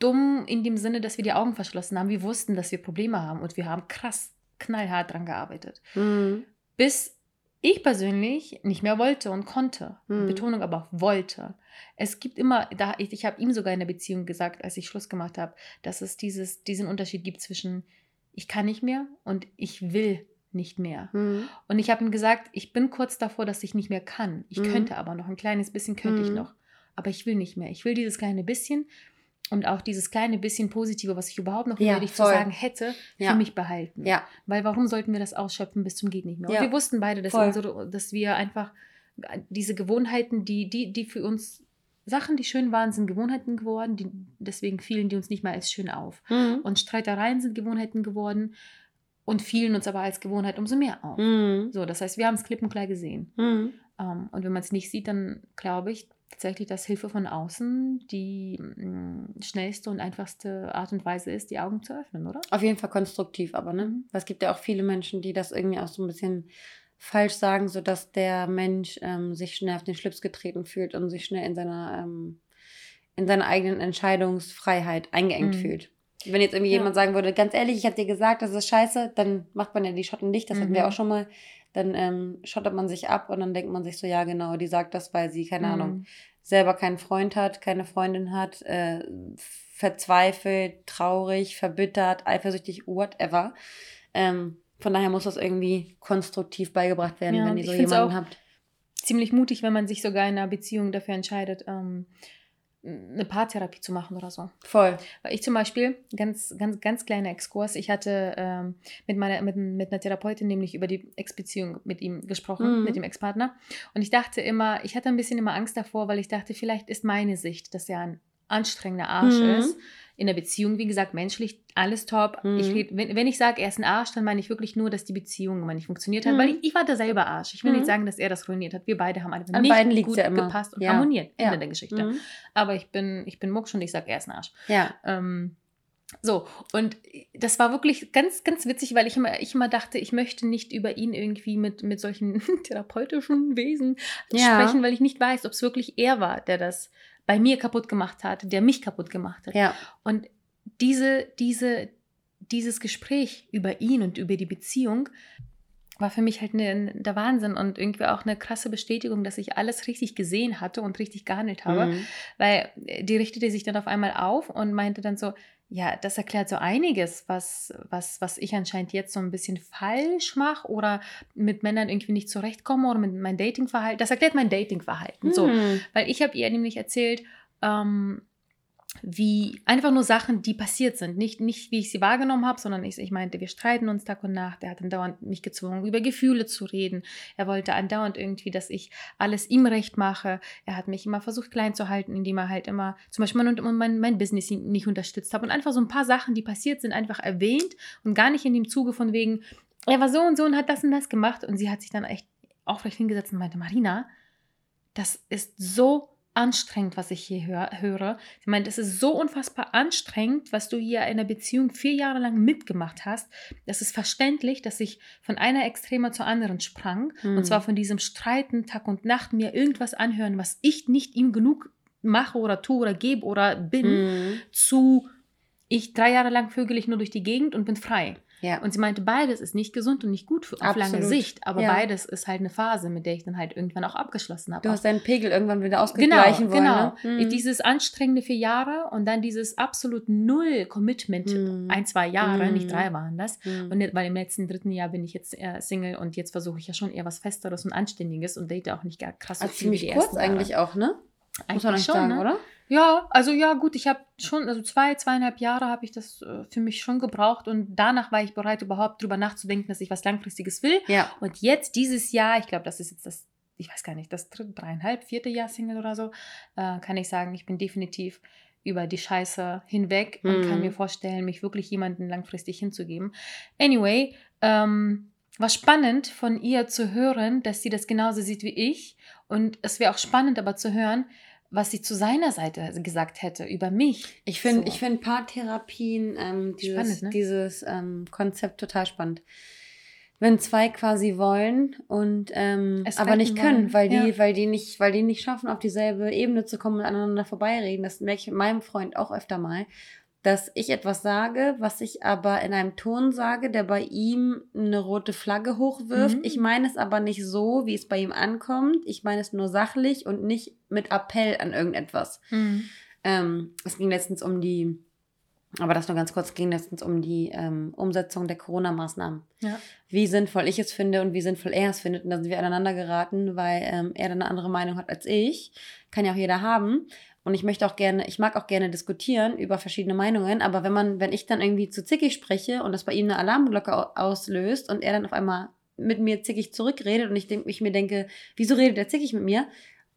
dumm in dem Sinne, dass wir die Augen verschlossen haben. Wir wussten, dass wir Probleme haben und wir haben krass, knallhart dran gearbeitet. Mhm. Bis ich persönlich nicht mehr wollte und konnte. Mhm. Betonung aber wollte. Es gibt immer, da, ich, ich habe ihm sogar in der Beziehung gesagt, als ich Schluss gemacht habe, dass es dieses, diesen Unterschied gibt zwischen ich kann nicht mehr und ich will nicht mehr. Mhm. Und ich habe ihm gesagt, ich bin kurz davor, dass ich nicht mehr kann. Ich mhm. könnte aber noch, ein kleines bisschen könnte ich mhm. noch. Aber ich will nicht mehr. Ich will dieses kleine bisschen, und auch dieses kleine bisschen Positive, was ich überhaupt noch ja, zu sagen hätte, ja. für mich behalten. Ja. Weil warum sollten wir das ausschöpfen bis zum geht nicht mehr? Und wir wussten beide, dass, unsere, dass wir einfach diese Gewohnheiten, die, die, die für uns Sachen, die schön waren, sind Gewohnheiten geworden. Die, deswegen fielen die uns nicht mehr als schön auf. Mhm. Und Streitereien sind Gewohnheiten geworden und fielen uns aber als Gewohnheit umso mehr auf. Mhm. So, das heißt, wir haben es klipp und klar gesehen. Mhm. Um, ähm, und wenn man es nicht sieht, dann glaube ich, tatsächlich, dass Hilfe von außen die mh, schnellste und einfachste Art und Weise ist, die Augen zu öffnen, oder? Auf jeden Fall konstruktiv, aber ne? Mhm. Es gibt ja auch viele Menschen, die das irgendwie auch so ein bisschen falsch sagen, sodass der Mensch ähm, sich schnell auf den Schlips getreten fühlt und sich schnell in seiner, ähm, in seiner eigenen Entscheidungsfreiheit eingeengt mhm. fühlt. Wenn jetzt irgendwie ja. jemand sagen würde, ganz ehrlich, ich habe dir gesagt, das ist scheiße, dann macht man ja die Schotten dicht, das mhm. hatten wir mhm. auch schon mal dann ähm, schottet man sich ab und dann denkt man sich so, ja genau, die sagt das, weil sie, keine mhm. Ahnung, selber keinen Freund hat, keine Freundin hat, äh, verzweifelt, traurig, verbittert, eifersüchtig, whatever. Ähm, von daher muss das irgendwie konstruktiv beigebracht werden, ja, wenn ihr so jemanden habt. Ziemlich mutig, wenn man sich sogar in einer Beziehung dafür entscheidet, ähm, eine Paartherapie zu machen oder so. Voll. Weil ich zum Beispiel, ganz, ganz, ganz kleiner Exkurs, ich hatte ähm, mit, meiner, mit, mit einer Therapeutin nämlich über die Ex-Beziehung mit ihm gesprochen, mhm. mit dem Ex-Partner. Und ich dachte immer, ich hatte ein bisschen immer Angst davor, weil ich dachte, vielleicht ist meine Sicht, dass er ein anstrengender Arsch mhm. ist in der Beziehung, wie gesagt, menschlich alles top. Mhm. Ich wenn, wenn, ich sage, er ist ein Arsch, dann meine ich wirklich nur, dass die Beziehung immer nicht funktioniert hat, mhm. weil ich, ich, war da selber Arsch. Ich will mhm. nicht sagen, dass er das ruiniert hat. Wir beide haben einfach An nicht gut ja gepasst und ja. harmoniert. Ende ja. der Geschichte. Mhm. Aber ich bin, ich bin mucksch und ich sage, er ist ein Arsch. Ja. Ähm, so, und das war wirklich ganz, ganz witzig, weil ich immer, ich immer dachte, ich möchte nicht über ihn irgendwie mit, mit solchen therapeutischen Wesen ja. sprechen, weil ich nicht weiß, ob es wirklich er war, der das bei mir kaputt gemacht hat, der mich kaputt gemacht hat. Ja. Und diese, diese, dieses Gespräch über ihn und über die Beziehung war für mich halt eine, der Wahnsinn und irgendwie auch eine krasse Bestätigung, dass ich alles richtig gesehen hatte und richtig gehandelt habe, mhm. weil die richtete sich dann auf einmal auf und meinte dann so, ja, das erklärt so einiges, was, was, was ich anscheinend jetzt so ein bisschen falsch mache oder mit Männern irgendwie nicht zurechtkomme oder mit meinem Datingverhalten. Das erklärt mein Datingverhalten. Mhm. So, weil ich habe ihr nämlich erzählt, ähm, wie einfach nur Sachen, die passiert sind. Nicht, nicht wie ich sie wahrgenommen habe, sondern ich, ich meinte, wir streiten uns Tag und Nacht. Er hat andauernd mich gezwungen, über Gefühle zu reden. Er wollte andauernd irgendwie, dass ich alles ihm recht mache. Er hat mich immer versucht, klein zu halten, indem er halt immer zum Beispiel mein, mein, mein Business nicht unterstützt hat. Und einfach so ein paar Sachen, die passiert sind, einfach erwähnt und gar nicht in dem Zuge von wegen, er war so und so und hat das und das gemacht. Und sie hat sich dann echt aufrecht hingesetzt und meinte, Marina, das ist so anstrengend, was ich hier hör, höre. Ich meine, es ist so unfassbar anstrengend, was du hier in einer Beziehung vier Jahre lang mitgemacht hast. Es ist verständlich, dass ich von einer Extreme zur anderen sprang. Mhm. Und zwar von diesem Streiten Tag und Nacht, mir irgendwas anhören, was ich nicht ihm genug mache oder tue oder gebe oder bin, mhm. zu ich drei Jahre lang vögel ich nur durch die Gegend und bin frei. Ja. Und sie meinte, beides ist nicht gesund und nicht gut für, auf lange Sicht, aber ja. beides ist halt eine Phase, mit der ich dann halt irgendwann auch abgeschlossen habe. Du hast deinen Pegel irgendwann wieder ausgeglichen genau, wollen. Genau, ne? mhm. Dieses anstrengende vier Jahre und dann dieses absolut null Commitment, mhm. ein, zwei Jahre, mhm. nicht drei waren das. Mhm. Und weil im letzten dritten Jahr bin ich jetzt Single und jetzt versuche ich ja schon eher was Festeres und Anständiges und date auch nicht gar krass so also ziemlich kurz eigentlich auch, ne? Eigentlich Muss man schon, sagen, ne? oder? Ja, also ja, gut, ich habe schon, also zwei, zweieinhalb Jahre habe ich das äh, für mich schon gebraucht und danach war ich bereit, überhaupt drüber nachzudenken, dass ich was Langfristiges will. Ja. Und jetzt, dieses Jahr, ich glaube, das ist jetzt das, ich weiß gar nicht, das dritte, dreieinhalb, vierte Jahr Single oder so, äh, kann ich sagen, ich bin definitiv über die Scheiße hinweg und kann mhm. mir vorstellen, mich wirklich jemanden langfristig hinzugeben. Anyway, ähm, war spannend von ihr zu hören, dass sie das genauso sieht wie ich. Und es wäre auch spannend aber zu hören, was sie zu seiner Seite gesagt hätte über mich. Ich finde so. ich find Paartherapien, ähm, dieses, spannend, ne? dieses ähm, Konzept total spannend. Wenn zwei quasi wollen und ähm, aber nicht können, wollen. weil die, ja. weil die nicht, weil die nicht schaffen, auf dieselbe Ebene zu kommen und aneinander vorbeireden. Das merke ich mit meinem Freund auch öfter mal dass ich etwas sage, was ich aber in einem Ton sage, der bei ihm eine rote Flagge hochwirft. Mhm. Ich meine es aber nicht so, wie es bei ihm ankommt. Ich meine es nur sachlich und nicht mit Appell an irgendetwas. Mhm. Ähm, es ging letztens um die, aber das nur ganz kurz, ging letztens um die ähm, Umsetzung der Corona-Maßnahmen. Ja. Wie sinnvoll ich es finde und wie sinnvoll er es findet. Und da sind wir aneinander geraten, weil ähm, er dann eine andere Meinung hat als ich. Kann ja auch jeder haben. Und ich möchte auch gerne, ich mag auch gerne diskutieren über verschiedene Meinungen, aber wenn man, wenn ich dann irgendwie zu zickig spreche und das bei ihm eine Alarmglocke auslöst und er dann auf einmal mit mir zickig zurückredet und ich, denk, ich mir denke, wieso redet er zickig mit mir?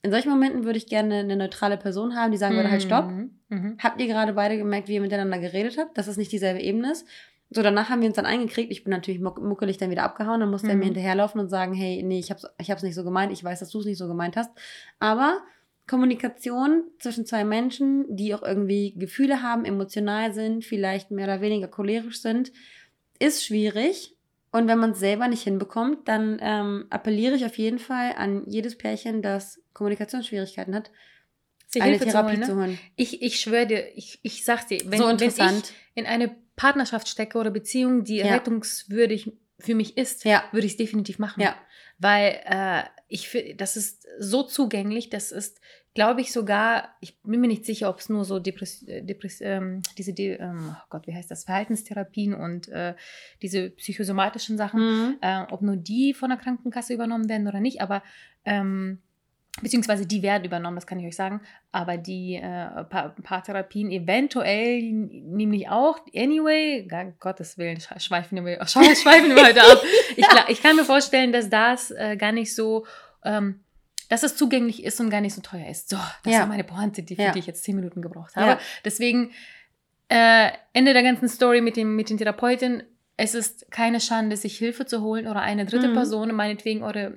In solchen Momenten würde ich gerne eine neutrale Person haben, die sagen würde, halt stopp. Mhm. mhm. Habt ihr gerade beide gemerkt, wie ihr miteinander geredet habt, dass es nicht dieselbe Ebene ist? So, danach haben wir uns dann eingekriegt. Ich bin natürlich muckelig dann wieder abgehauen. Dann musste mhm. er mir hinterherlaufen und sagen, hey, nee, ich hab's, ich hab's nicht so gemeint. Ich weiß, dass du es nicht so gemeint hast. Aber Kommunikation zwischen zwei Menschen, die auch irgendwie Gefühle haben, emotional sind, vielleicht mehr oder weniger cholerisch sind, ist schwierig. Und wenn man es selber nicht hinbekommt, dann ähm, appelliere ich auf jeden Fall an jedes Pärchen, das Kommunikationsschwierigkeiten hat, sich eine Hilfe Therapie zu holen. Ne? Zu holen. Ich, ich schwöre dir, ich, ich sag dir, wenn, so wenn ich in eine Partnerschaft stecke oder Beziehung, die ja. rettungswürdig für mich ist, ja. würde ich es definitiv machen. Ja. Weil äh, ich finde, das ist so zugänglich, das ist, glaube ich, sogar, ich bin mir nicht sicher, ob es nur so Depress, äh, Depress, ähm, diese, De, ähm, oh Gott, wie heißt das, Verhaltenstherapien und äh, diese psychosomatischen Sachen, mhm. äh, ob nur die von der Krankenkasse übernommen werden oder nicht, aber ähm, beziehungsweise die werden übernommen, das kann ich euch sagen, aber die äh, Paartherapien eventuell nämlich auch, anyway, Gottes Willen, schweifen wir, schweifen wir heute ab. Ich, ich, kann mir vorstellen, dass das äh, gar nicht so, ähm, dass es zugänglich ist und gar nicht so teuer ist. So, das ja. war meine Pointe, die, für ja. die ich jetzt zehn Minuten gebraucht habe. Ja. Deswegen, äh, Ende der ganzen Story mit, dem, mit den Therapeuten, es ist keine Schande, sich Hilfe zu holen oder eine dritte mhm. Person, meinetwegen eure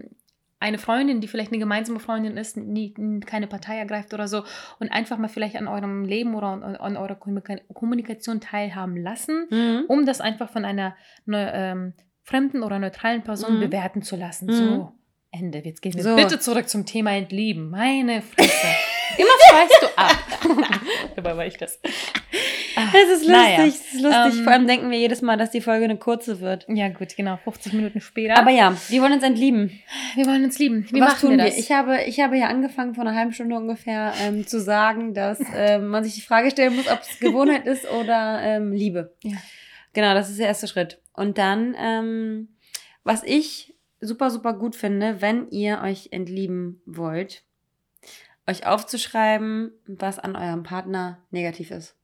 eine Freundin, die vielleicht eine gemeinsame Freundin ist, die keine Partei ergreift oder so und einfach mal vielleicht an eurem Leben oder an, an eurer Kommunikation teilhaben lassen, mhm. um das einfach von einer ne, ähm, fremden oder neutralen Person mhm. bewerten zu lassen. Mhm. So, Ende. Jetzt gehen wir so. bitte zurück zum Thema Entlieben. Meine Fresse. Immer schweißt du ab. Dabei war ich das. Ach, es ist lustig, naja. es ist lustig. Ähm, Vor allem denken wir jedes Mal, dass die Folge eine kurze wird. Ja, gut, genau. 50 Minuten später. Aber ja, wir wollen uns entlieben. Wir wollen uns lieben. Wie Was machen tun wir das? Ich habe, ich habe ja angefangen, vor einer halben Stunde ungefähr ähm, zu sagen, dass ähm, man sich die Frage stellen muss, ob es Gewohnheit ist oder ähm, Liebe. Ja. Genau, das ist der erste Schritt. Und dann, ähm, was ich super, super gut finde, wenn ihr euch entlieben wollt, euch aufzuschreiben, was an eurem Partner negativ ist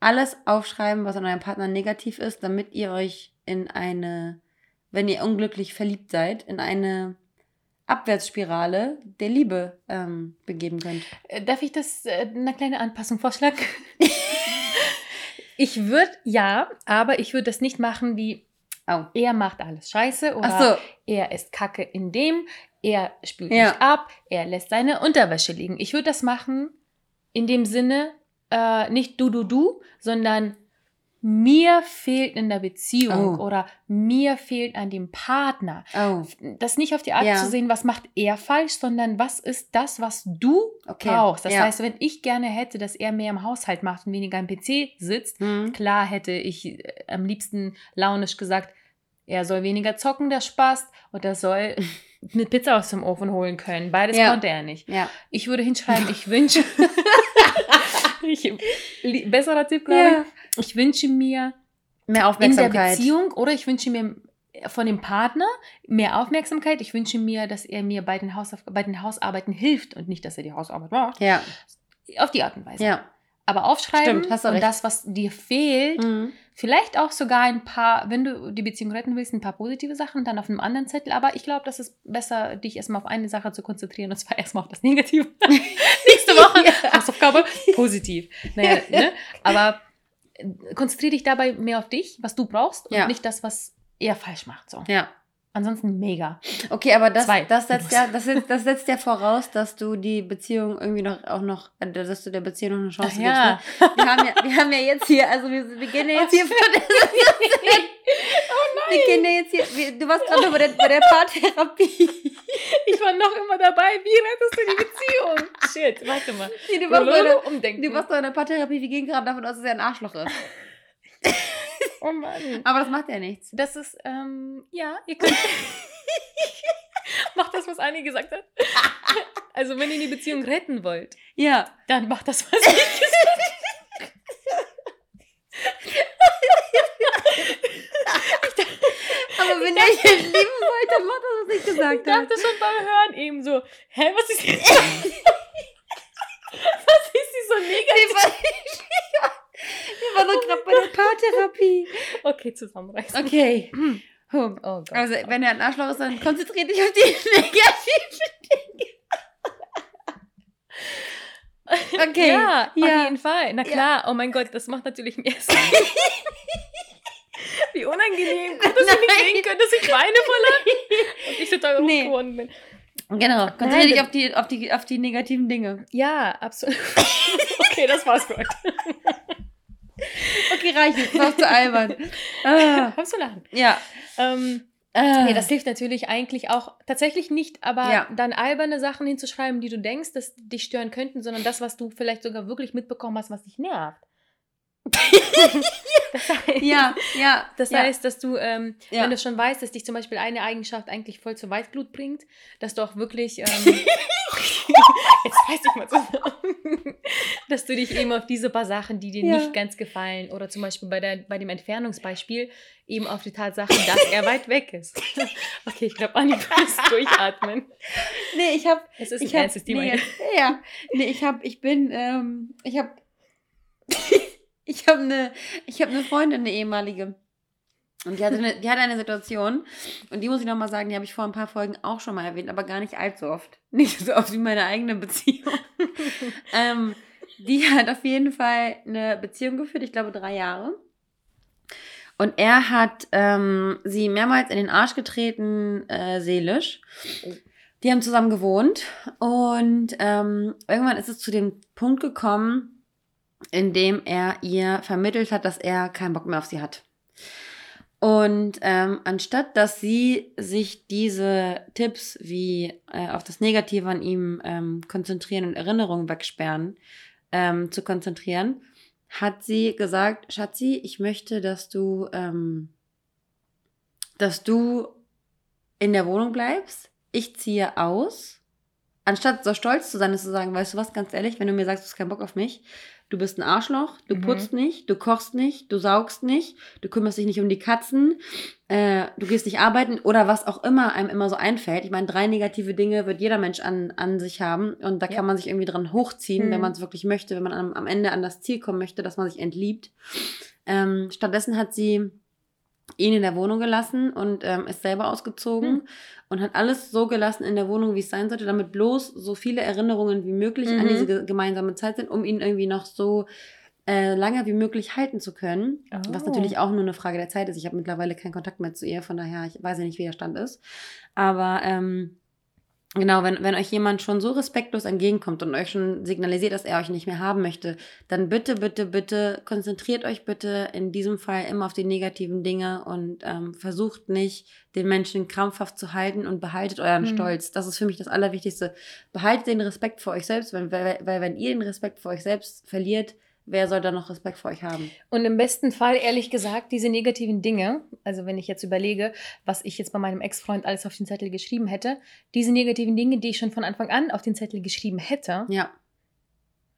alles aufschreiben, was an eurem Partner negativ ist, damit ihr euch in eine, wenn ihr unglücklich verliebt seid, in eine Abwärtsspirale der Liebe ähm, begeben könnt. Äh, darf ich das äh, eine kleine Anpassung vorschlagen? ich würde ja, aber ich würde das nicht machen wie oh. er macht alles scheiße oder so. er ist kacke in dem, er spült ja. nicht ab, er lässt seine Unterwäsche liegen. Ich würde das machen in dem Sinne, äh, nicht du, du, du, sondern mir fehlt in der Beziehung Oh. oder mir fehlt an dem Partner. Oh, Das nicht auf die Art Ja. zu sehen, was macht er falsch, sondern was ist das, was du okay. brauchst. Das ja. heißt, wenn ich gerne hätte, dass er mehr im Haushalt macht und weniger am PC sitzt, Hm. klar hätte ich äh, am liebsten launisch gesagt, er soll weniger zocken, der Spaß, und er soll eine Pizza aus dem Ofen holen können. Beides Ja. konnte er nicht. Ja. Ich würde hinschreiben, ich wünsche. ich, besserer Tipp, glaube ja. ich. Ich wünsche mir Mehr in der Aufmerksamkeit. Beziehung oder ich wünsche mir von dem Partner mehr Aufmerksamkeit. Ich wünsche mir, dass er mir bei den, Hausauf bei den Hausarbeiten hilft und nicht, dass er die Hausarbeit macht. Ja, Auf die Art und Weise. ja. Aber aufschreiben Stimmt, und recht. das, was dir fehlt, Mhm. vielleicht auch sogar ein paar, wenn du die Beziehung retten willst, ein paar positive Sachen dann auf einem anderen Zettel. Aber ich glaube, das ist besser, dich erstmal auf eine Sache zu konzentrieren und zwar erstmal auf das Negative. Ja. Hausaufgabe positiv. Naja, ne? Aber äh, konzentriere dich dabei mehr auf dich, was du brauchst und Ja. nicht das, was er falsch macht. So. Ja. Ansonsten mega. Okay, aber das, Zwei. das, setzt ja, das, setzt, das setzt ja voraus, dass du die Beziehung irgendwie noch auch noch, äh, dass du der Beziehung noch eine Chance Ach ja. gibst. Ne? Wir, haben ja, wir haben ja jetzt hier, also wir, wir gehen ja jetzt hier von Wir gehen ja jetzt hier, du warst gerade bei der, bei der Paartherapie. Ich war noch immer dabei. Wie rettest du die Beziehung? Shit, warte mal. Nee, du, warst bei der, du warst bei der Paartherapie, wir gehen gerade davon aus, dass er ein Arschloch ist. oh Mann. Aber das macht ja nichts. Das ist, ähm, ja, ihr könnt. macht das, was Anni gesagt hat. Also, wenn ihr die Beziehung retten wollt, Ja. dann macht das, was ich gesagt habe. Aber wenn ihr ihn lieben wollt, dann macht das, was ich Ich gesagt habe. dachte schon beim Hören eben so, hä, was ist jetzt? was ist sie so negativ? Wir waren, wir waren doch gerade bei der Paartherapie. Okay, zusammenreißen. Okay. Oh Gott. Also, wenn er ein Arschloch ist, dann konzentriert dich auf die negativen Dinge. Okay. Ja, Ja. auf jeden Fall. Na klar, oh mein Gott, das macht natürlich mehr Sinn. Wie unangenehm. Gut, dass ihr nicht Nein. sehen könnt, dass ich Weine voller und ich total Nee. geworden bin. Genau. Konzentriere dich auf die, auf, die, auf die negativen Dinge. Ja, absolut. okay, das war's für heute. Okay, reicht jetzt. Ist zu albern. Ah. Kannst du lachen. Ja. Ähm, Ah. nee, das hilft natürlich eigentlich auch tatsächlich nicht, aber Ja. dann alberne Sachen hinzuschreiben, die du denkst, dass dich stören könnten, sondern das, was du vielleicht sogar wirklich mitbekommen hast, was dich nervt. das heißt, ja, ja. Das ja. heißt, dass du, ähm, Ja. wenn du schon weißt, dass dich zum Beispiel eine Eigenschaft eigentlich voll zur Weißglut bringt, dass du auch wirklich, ähm, jetzt weiß ich mal zusammen, dass du dich eben auf diese paar Sachen, die dir Ja. nicht ganz gefallen, oder zum Beispiel bei, der, bei dem Entfernungsbeispiel, eben auf die Tatsache, dass er weit weg ist. okay, ich glaube, Anni, du musst durchatmen. Nee, ich habe Es ist ich ein hab, ernstes Thema. nee, ja, nee, ich habe, ich bin, ähm, ich habe, ich habe eine, ich habe eine Freundin, eine ehemalige. Und die hatte, eine, die hatte eine Situation, und die muss ich nochmal sagen, die habe ich vor ein paar Folgen auch schon mal erwähnt, aber gar nicht allzu oft. Nicht so oft wie meine eigene Beziehung. ähm, die hat auf jeden Fall eine Beziehung geführt, ich glaube drei Jahre. Und er hat ähm, sie mehrmals in den Arsch getreten, äh, seelisch. Die haben zusammen gewohnt und ähm, irgendwann ist es zu dem Punkt gekommen, in dem er ihr vermittelt hat, dass er keinen Bock mehr auf sie hat. Und ähm, anstatt dass sie sich diese Tipps wie äh, auf das Negative an ihm ähm, konzentrieren und Erinnerungen wegsperren, ähm, zu konzentrieren, hat sie gesagt, Schatzi, ich möchte, dass du, ähm, dass du in der Wohnung bleibst. Ich ziehe aus. Anstatt so stolz zu sein, ist zu sagen, weißt du was, ganz ehrlich, wenn du mir sagst, du hast keinen Bock auf mich, du bist ein Arschloch, du Mhm. putzt nicht, du kochst nicht, du saugst nicht, du kümmerst dich nicht um die Katzen, äh, du gehst nicht arbeiten oder was auch immer einem immer so einfällt. Ich meine, drei negative Dinge wird jeder Mensch an, an sich haben und da Ja. kann man sich irgendwie dran hochziehen, wenn Mhm. man es wirklich möchte, wenn man am, am Ende an das Ziel kommen möchte, dass man sich entliebt. Ähm, stattdessen hat sie ihn in der Wohnung gelassen und ähm, ist selber ausgezogen Hm. und hat alles so gelassen in der Wohnung, wie es sein sollte, damit bloß so viele Erinnerungen wie möglich an Mhm. diese ge gemeinsame Zeit sind, um ihn irgendwie noch so äh, lange wie möglich halten zu können. Was Oh. natürlich auch nur eine Frage der Zeit ist. Ich habe mittlerweile keinen Kontakt mehr zu ihr, von daher, ich weiß ja nicht, wie der Stand ist. Aber ähm, Genau, wenn, wenn euch jemand schon so respektlos entgegenkommt und euch schon signalisiert, dass er euch nicht mehr haben möchte, dann bitte, bitte, bitte konzentriert euch bitte in diesem Fall immer auf die negativen Dinge und ähm, versucht nicht, den Menschen krampfhaft zu halten und behaltet euren mhm. Stolz. Das ist für mich das Allerwichtigste. Behaltet den Respekt vor euch selbst, weil, weil, weil wenn ihr den Respekt vor euch selbst verliert, wer soll da noch Respekt vor euch haben? Und im besten Fall, ehrlich gesagt, diese negativen Dinge, also wenn ich jetzt überlege, was ich jetzt bei meinem Ex-Freund alles auf den Zettel geschrieben hätte, diese negativen Dinge, die ich schon von Anfang an auf den Zettel geschrieben hätte, ja.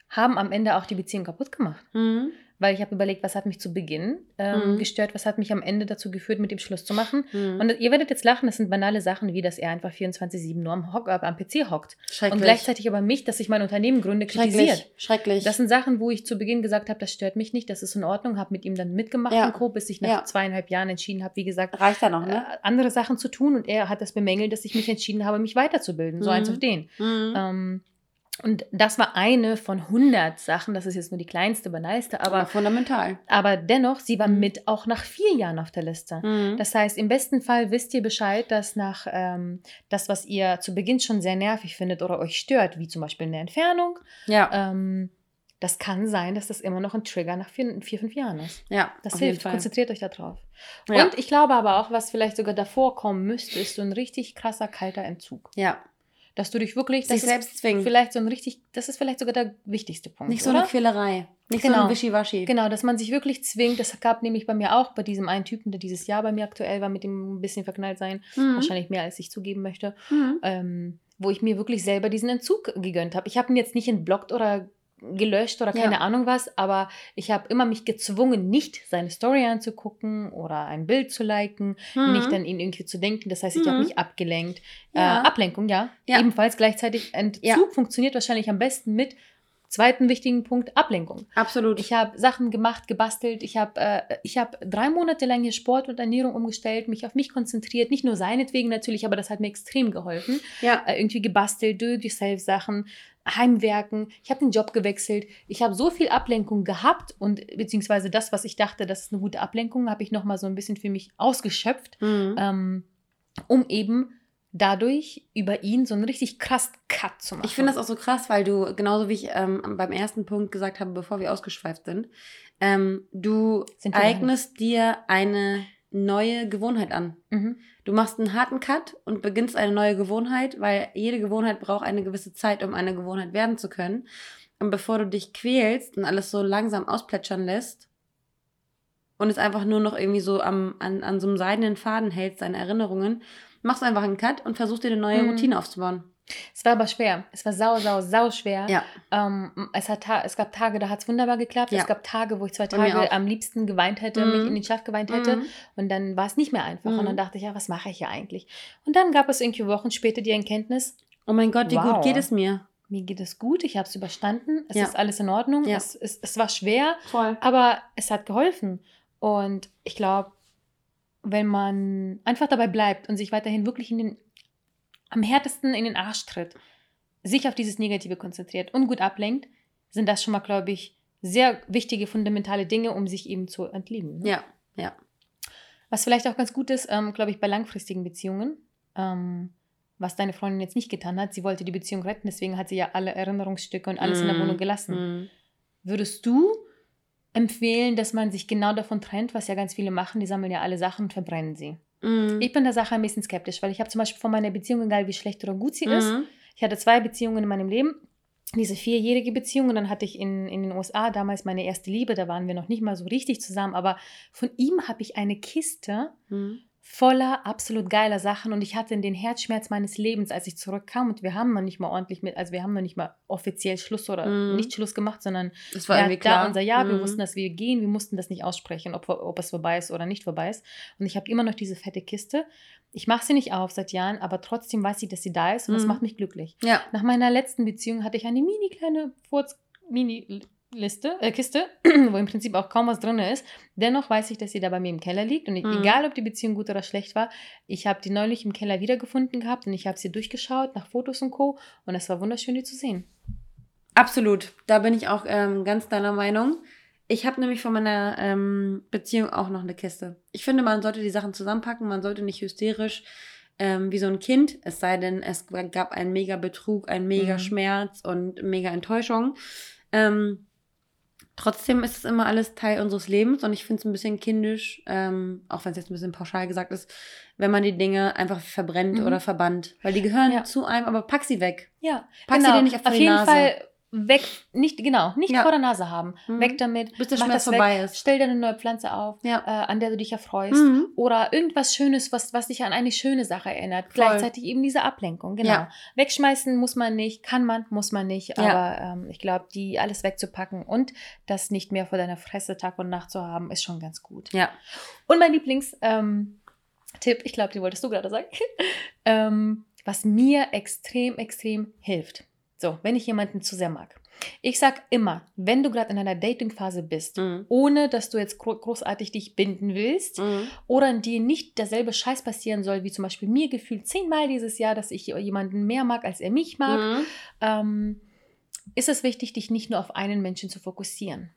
haben am Ende auch die Beziehung kaputt gemacht. Mhm weil ich habe überlegt, was hat mich zu Beginn ähm, mhm. gestört, was hat mich am Ende dazu geführt, mit dem Schluss zu machen. Mhm. Und ihr werdet jetzt lachen, das sind banale Sachen, wie dass er einfach 24-7 nur am, Hock, äh, am PC hockt. Und gleichzeitig aber mich, dass ich mein Unternehmen gründe, kritisiert. Schrecklich. Schrecklich. Das sind Sachen, wo ich zu Beginn gesagt habe, das stört mich nicht, das ist in Ordnung, habe mit ihm dann mitgemacht ja. und Co., bis ich nach ja. zweieinhalb Jahren entschieden habe, wie gesagt, Reicht ja noch, ne? Äh, andere Sachen zu tun. Und er hat das bemängelt, dass ich mich entschieden habe, mich weiterzubilden. So mhm. eins auf den. Mhm. Ähm, und das war eine von 100 Sachen, das ist jetzt nur die kleinste, banalste, aber, aber fundamental. Aber dennoch, sie war mhm. mit auch nach vier Jahren auf der Liste. Mhm. Das heißt, im besten Fall wisst ihr Bescheid, dass nach ähm, das, was ihr zu Beginn schon sehr nervig findet oder euch stört, wie zum Beispiel eine Entfernung, ja. Ähm, das kann sein, dass das immer noch ein Trigger nach vier, vier fünf Jahren ist. Ja, das hilft. Konzentriert euch darauf. Ja. Und ich glaube aber auch, was vielleicht sogar davor kommen müsste, ist so ein richtig krasser kalter Entzug. Ja dass du dich wirklich sich selbst zwingen. Vielleicht so ein richtig, das ist vielleicht sogar der wichtigste Punkt. Nicht so oder? eine Quälerei. Nicht genau. so ein Wischiwaschi. Genau, dass man sich wirklich zwingt. Das gab nämlich bei mir auch bei diesem einen Typen, der dieses Jahr bei mir aktuell war, mit dem ein bisschen verknallt sein. Mhm. Wahrscheinlich mehr, als ich zugeben möchte. Mhm. Ähm, wo ich mir wirklich selber diesen Entzug gegönnt habe. Ich habe ihn jetzt nicht entblockt oder gelöscht oder keine ja. Ahnung was, aber ich habe immer mich gezwungen, nicht seine Story anzugucken oder ein Bild zu liken, mhm. nicht an ihn irgendwie zu denken. Das heißt, ich mhm. habe mich abgelenkt. Ja. Äh, Ablenkung, ja. ja. Ebenfalls gleichzeitig Entzug funktioniert wahrscheinlich am besten mit Zweiten wichtigen Punkt, Ablenkung. Absolut. Ich habe Sachen gemacht, gebastelt. Ich habe äh, hab drei Monate lang hier Sport und Ernährung umgestellt, mich auf mich konzentriert. Nicht nur seinetwegen natürlich, aber das hat mir extrem geholfen. Ja. Äh, irgendwie gebastelt, Do-it-yourself-Sachen, Heimwerken. Ich habe den Job gewechselt. Ich habe so viel Ablenkung gehabt und beziehungsweise das, was ich dachte, das ist eine gute Ablenkung, habe ich nochmal so ein bisschen für mich ausgeschöpft, mhm. ähm, um eben dadurch über ihn so einen richtig krass Cut zu machen. Ich finde das auch so krass, weil du, genauso wie ich ähm, beim ersten Punkt gesagt habe, bevor wir ausgeschweift sind, ähm, du eignest dir eine neue Gewohnheit an. Mhm. Du machst einen harten Cut und beginnst eine neue Gewohnheit, weil jede Gewohnheit braucht eine gewisse Zeit, um eine Gewohnheit werden zu können. Und bevor du dich quälst und alles so langsam ausplätschern lässt und es einfach nur noch irgendwie so am, an, an so einem seidenen Faden hältst, deine Erinnerungen, machst einfach einen Cut und versuchst dir eine neue mhm. Routine aufzubauen. Es war aber schwer. Es war sau, sau, sau schwer. Ja. Ähm, es, hat es gab Tage, da hat es wunderbar geklappt. Ja. Es gab Tage, wo ich zwei Tage am liebsten geweint hätte, mhm. mich in den Schlaf geweint hätte. Mhm. Und dann war es nicht mehr einfach. Und dann mhm. dachte ich, ja, was mache ich hier eigentlich? Und dann gab es irgendwie Wochen später die Erkenntnis. Oh mein Gott, wie wow, gut geht es mir? Mir geht es gut, ich habe es überstanden, es ja. ist alles in Ordnung. Ja. Es, es, es war schwer, Voll. aber es hat geholfen. Und ich glaube, wenn man einfach dabei bleibt und sich weiterhin wirklich in den am härtesten in den Arsch tritt, sich auf dieses Negative konzentriert und gut ablenkt, sind das schon mal, glaube ich, sehr wichtige, fundamentale Dinge, um sich eben zu entlieben. Ne? Ja, ja. Was vielleicht auch ganz gut ist, ähm, glaube ich, bei langfristigen Beziehungen, ähm, was deine Freundin jetzt nicht getan hat. Sie wollte die Beziehung retten, deswegen hat sie ja alle Erinnerungsstücke und alles mm. in der mm, Wohnung gelassen. Mm. Würdest du empfehlen, dass man sich genau davon trennt, was ja ganz viele machen? Die sammeln ja alle Sachen und verbrennen sie. Mhm. Ich bin der Sache ein bisschen skeptisch, weil ich habe zum Beispiel von meiner Beziehung, egal wie schlecht oder gut sie mhm. ist, ich hatte zwei Beziehungen in meinem Leben. Diese vierjährige Beziehung und dann hatte ich in, in den USA damals meine erste Liebe, da waren wir noch nicht mal so richtig zusammen, aber von ihm habe ich eine Kiste mhm voller absolut geiler Sachen und ich hatte den Herzschmerz meines Lebens, als ich zurückkam und wir haben noch nicht mal ordentlich mit, also wir haben noch nicht mal offiziell Schluss oder mm. nicht Schluss gemacht, sondern das war irgendwie klar. unser Ja, mm. wir mhm. wussten, dass wir gehen, wir mussten das nicht aussprechen, ob, ob es vorbei ist oder nicht vorbei ist und ich habe immer noch diese fette Kiste. Ich mache sie nicht auf seit Jahren, aber trotzdem weiß ich, dass sie da ist und mm. das mhm. macht mich glücklich. Ja. Nach meiner letzten Beziehung hatte ich eine mini kleine Furz, mini Liste, äh, Kiste, wo im Prinzip auch kaum was drin ist. Dennoch weiß ich, dass sie da bei mir im Keller liegt. Und ich, mhm. egal, ob die Beziehung gut oder schlecht war, ich habe die neulich im Keller wiedergefunden gehabt und ich habe sie durchgeschaut nach Fotos und Co. Und es war wunderschön, die zu sehen. Absolut. Da bin ich auch ähm, ganz deiner Meinung. Ich habe nämlich von meiner ähm, Beziehung auch noch eine Kiste. Ich finde, man sollte die Sachen zusammenpacken. Man sollte nicht hysterisch ähm, wie so ein Kind, es sei denn, es gab einen mega Betrug, einen mega Mhm. Schmerz und mega Enttäuschung. Ähm, trotzdem ist es immer alles Teil unseres Lebens und ich finde es ein bisschen kindisch, ähm, auch wenn es jetzt ein bisschen pauschal gesagt ist, wenn man die Dinge einfach verbrennt Mhm. oder verbannt. Weil die gehören Ja. zu einem, aber pack sie weg. Ja, Pack sie dir nicht auf vor die jeden Nase. Fall weg, nicht, genau, nicht Ja. vor der Nase haben. Mhm. Weg damit, Bis der Schmerz weg, vorbei ist. stell dir eine neue Pflanze auf, Ja. äh, an der du dich erfreust. Mhm. Oder irgendwas Schönes, was, was dich an eine schöne Sache erinnert. Voll. Gleichzeitig eben diese Ablenkung, genau. Ja. Wegschmeißen muss man nicht, kann man, muss man nicht. Aber ähm, ich glaube, die alles wegzupacken und das nicht mehr vor deiner Fresse Tag und Nacht zu haben, ist schon ganz gut. Ja. Und mein Lieblings-Tipp, ähm, Tipp, ich glaube, die wolltest du gerade sagen, ähm, was mir extrem, extrem hilft. So, wenn ich jemanden zu sehr mag. Ich sag immer, wenn du gerade in einer Dating-Phase bist, Mhm. ohne dass du jetzt gro großartig dich binden willst Mhm. oder in dir nicht derselbe Scheiß passieren soll, wie zum Beispiel mir gefühlt zehnmal dieses Jahr, dass ich jemanden mehr mag, als er mich mag, Mhm. ähm, ist es wichtig, dich nicht nur auf einen Menschen zu fokussieren.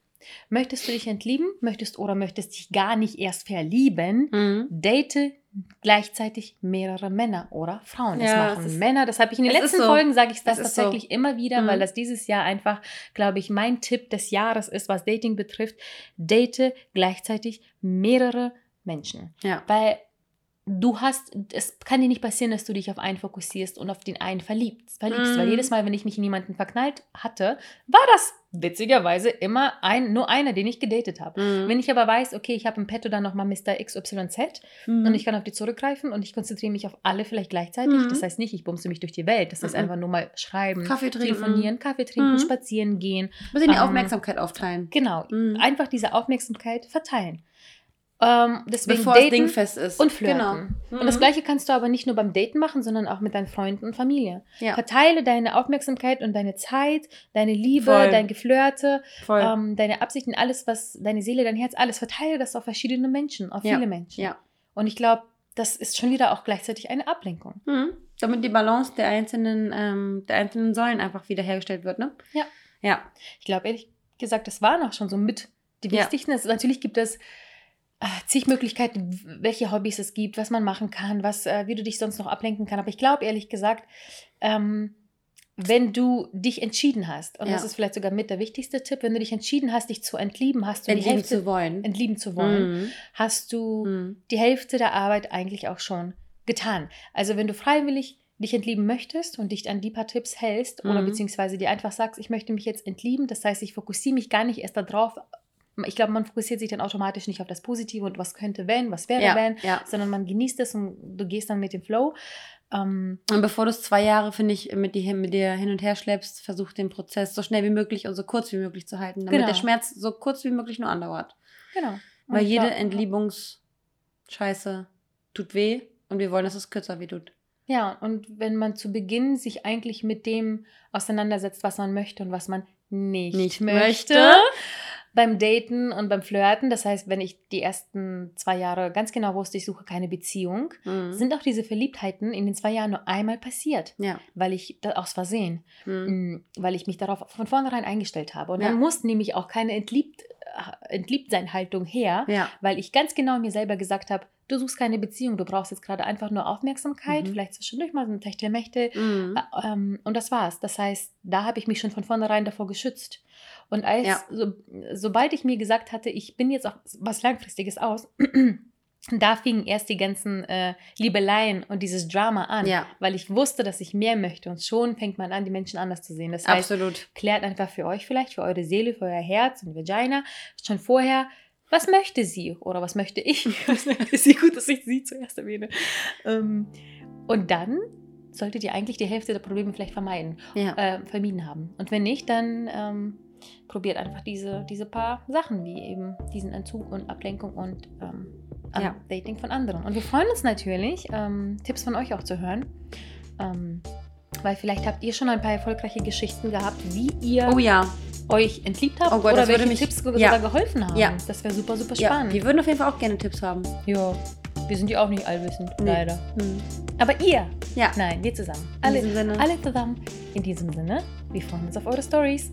Möchtest du dich entlieben, möchtest oder möchtest dich gar nicht erst verlieben, Mhm. date gleichzeitig mehrere Männer oder Frauen. Das Ja, machen ist- Männer. Das habe ich in den letzten so. Folgen, sage ich das Es ist so. tatsächlich immer wieder, Mhm. weil das dieses Jahr einfach, glaube ich, mein Tipp des Jahres ist, was Dating betrifft. Date gleichzeitig mehrere Menschen. Ja. Weil du hast, es kann dir nicht passieren, dass du dich auf einen fokussierst und auf den einen verliebst. verliebst. Weil Mhm. jedes Mal, wenn ich mich in jemanden verknallt hatte, war das witzigerweise immer ein, nur einer, den ich gedatet habe. Mhm. Wenn ich aber weiß, okay, ich habe im Petto dann nochmal Mr. XYZ Mhm. und ich kann auf die zurückgreifen und ich konzentriere mich auf alle vielleicht gleichzeitig. Mhm. Das heißt nicht, ich bumse mich durch die Welt. Das heißt Mhm. einfach nur mal schreiben, Kaffee trinken. telefonieren, Kaffee trinken, Mhm. spazieren gehen. bisschen die ähm, Aufmerksamkeit aufteilen. Genau, Mhm. einfach diese Aufmerksamkeit verteilen. Ähm, deswegen Bevor daten dingfest ist. und flirten. Genau. Und das Mhm. Gleiche kannst du aber nicht nur beim Daten machen, sondern auch mit deinen Freunden und Familie. Ja. Verteile deine Aufmerksamkeit und deine Zeit, deine Liebe, Voll. dein Geflirte, ähm, deine Absichten, alles, was deine Seele, dein Herz, alles, verteile das auf verschiedene Menschen, auf Ja. viele Menschen. ja. Und ich glaube, das ist schon wieder auch gleichzeitig eine Ablenkung. Mhm. Damit die Balance der einzelnen, ähm, der einzelnen Säulen einfach wiederhergestellt wird, ne? Ja. Ja. Ich glaube, ehrlich gesagt, das waren auch schon so mit die Ja. wichtigsten. Es- natürlich gibt es zig Möglichkeiten, welche Hobbys es gibt, was man machen kann, was, äh, wie du dich sonst noch ablenken kann. Aber ich glaube, ehrlich gesagt, ähm, wenn du dich entschieden hast, und Ja. das ist vielleicht sogar mit der wichtigste Tipp, wenn du dich entschieden hast, dich zu entlieben, hast du die Entlieben Hälfte zu wollen. entlieben zu wollen, Mhm. hast du Mhm. die Hälfte der Arbeit eigentlich auch schon getan. Also wenn du freiwillig dich entlieben möchtest und dich an die paar Tipps hältst oder Mhm. beziehungsweise dir einfach sagst, ich möchte mich jetzt entlieben, das heißt, ich fokussiere mich gar nicht erst darauf, ich glaube, man fokussiert sich dann automatisch nicht auf das Positive und was könnte wenn, was wäre Ja, wenn, ja. sondern man genießt es und du gehst dann mit dem Flow. Ähm, Und bevor du es zwei Jahre, finde ich, mit, die, mit dir hin und her schleppst, versuch den Prozess so schnell wie möglich und so kurz wie möglich zu halten, damit Genau. der Schmerz so kurz wie möglich nur andauert. genau. Und Weil jede glaub- Entliebungsscheiße tut weh und wir wollen, dass es kürzer weh tut. Ja, und wenn man zu Beginn sich eigentlich mit dem auseinandersetzt, was man möchte und was man nicht, Nicht möchte, möchte. Beim Daten und beim Flirten, das heißt, wenn ich die ersten zwei Jahre ganz genau wusste, ich suche keine Beziehung, Mhm. sind auch diese Verliebtheiten in den zwei Jahren nur einmal passiert, ja. weil ich das aus Versehen, Mhm. mm, weil ich mich darauf von vornherein eingestellt habe. Und Ja. dann muss nämlich auch keine entliebt, äh, Entliebt-Sein-Haltung her, Ja. weil ich ganz genau mir selber gesagt habe, du suchst keine Beziehung, du brauchst jetzt gerade einfach nur Aufmerksamkeit, Mhm. vielleicht zwischendurch mal so ein Techtelmechtel. Mhm. Ä- Ähm, und das war's. Das heißt, da habe ich mich schon von vornherein davor geschützt. Und als, Ja. so, sobald ich mir gesagt hatte, ich bin jetzt auf was Langfristiges aus, da fingen erst die ganzen äh, Liebeleien und dieses Drama an, Ja. weil ich wusste, dass ich mehr möchte. Und schon fängt man an, die Menschen anders zu sehen. Das heißt, Absolut. klärt einfach für euch vielleicht, für eure Seele, für euer Herz und Vagina schon vorher, was möchte sie oder was möchte ich? Was möchte sie? Gut, dass ich sie zuerst erwähne. Ähm, und dann solltet ihr eigentlich die Hälfte der Probleme vielleicht vermeiden, Ja. äh, vermieden haben. Und wenn nicht, dann ähm, probiert einfach diese, diese paar Sachen, wie eben diesen Entzug und Ablenkung und ähm, Ja. Dating von anderen. Und wir freuen uns natürlich, ähm, Tipps von euch auch zu hören. Ähm, weil vielleicht habt ihr schon ein paar erfolgreiche Geschichten gehabt, wie ihr Oh ja. Euch entliebt habt Oh Gott, oder welche mich- Tipps sogar ja. geholfen haben. Ja. Das wäre super, super ja. spannend. Wir würden auf jeden Fall auch gerne Tipps haben. Ja, wir sind ja auch nicht allwissend, Nee. leider. Mhm. Aber ihr, Ja. nein, wir zusammen. In Alle, diesem Sinne. alle zusammen. In diesem Sinne, wir freuen uns auf eure Stories.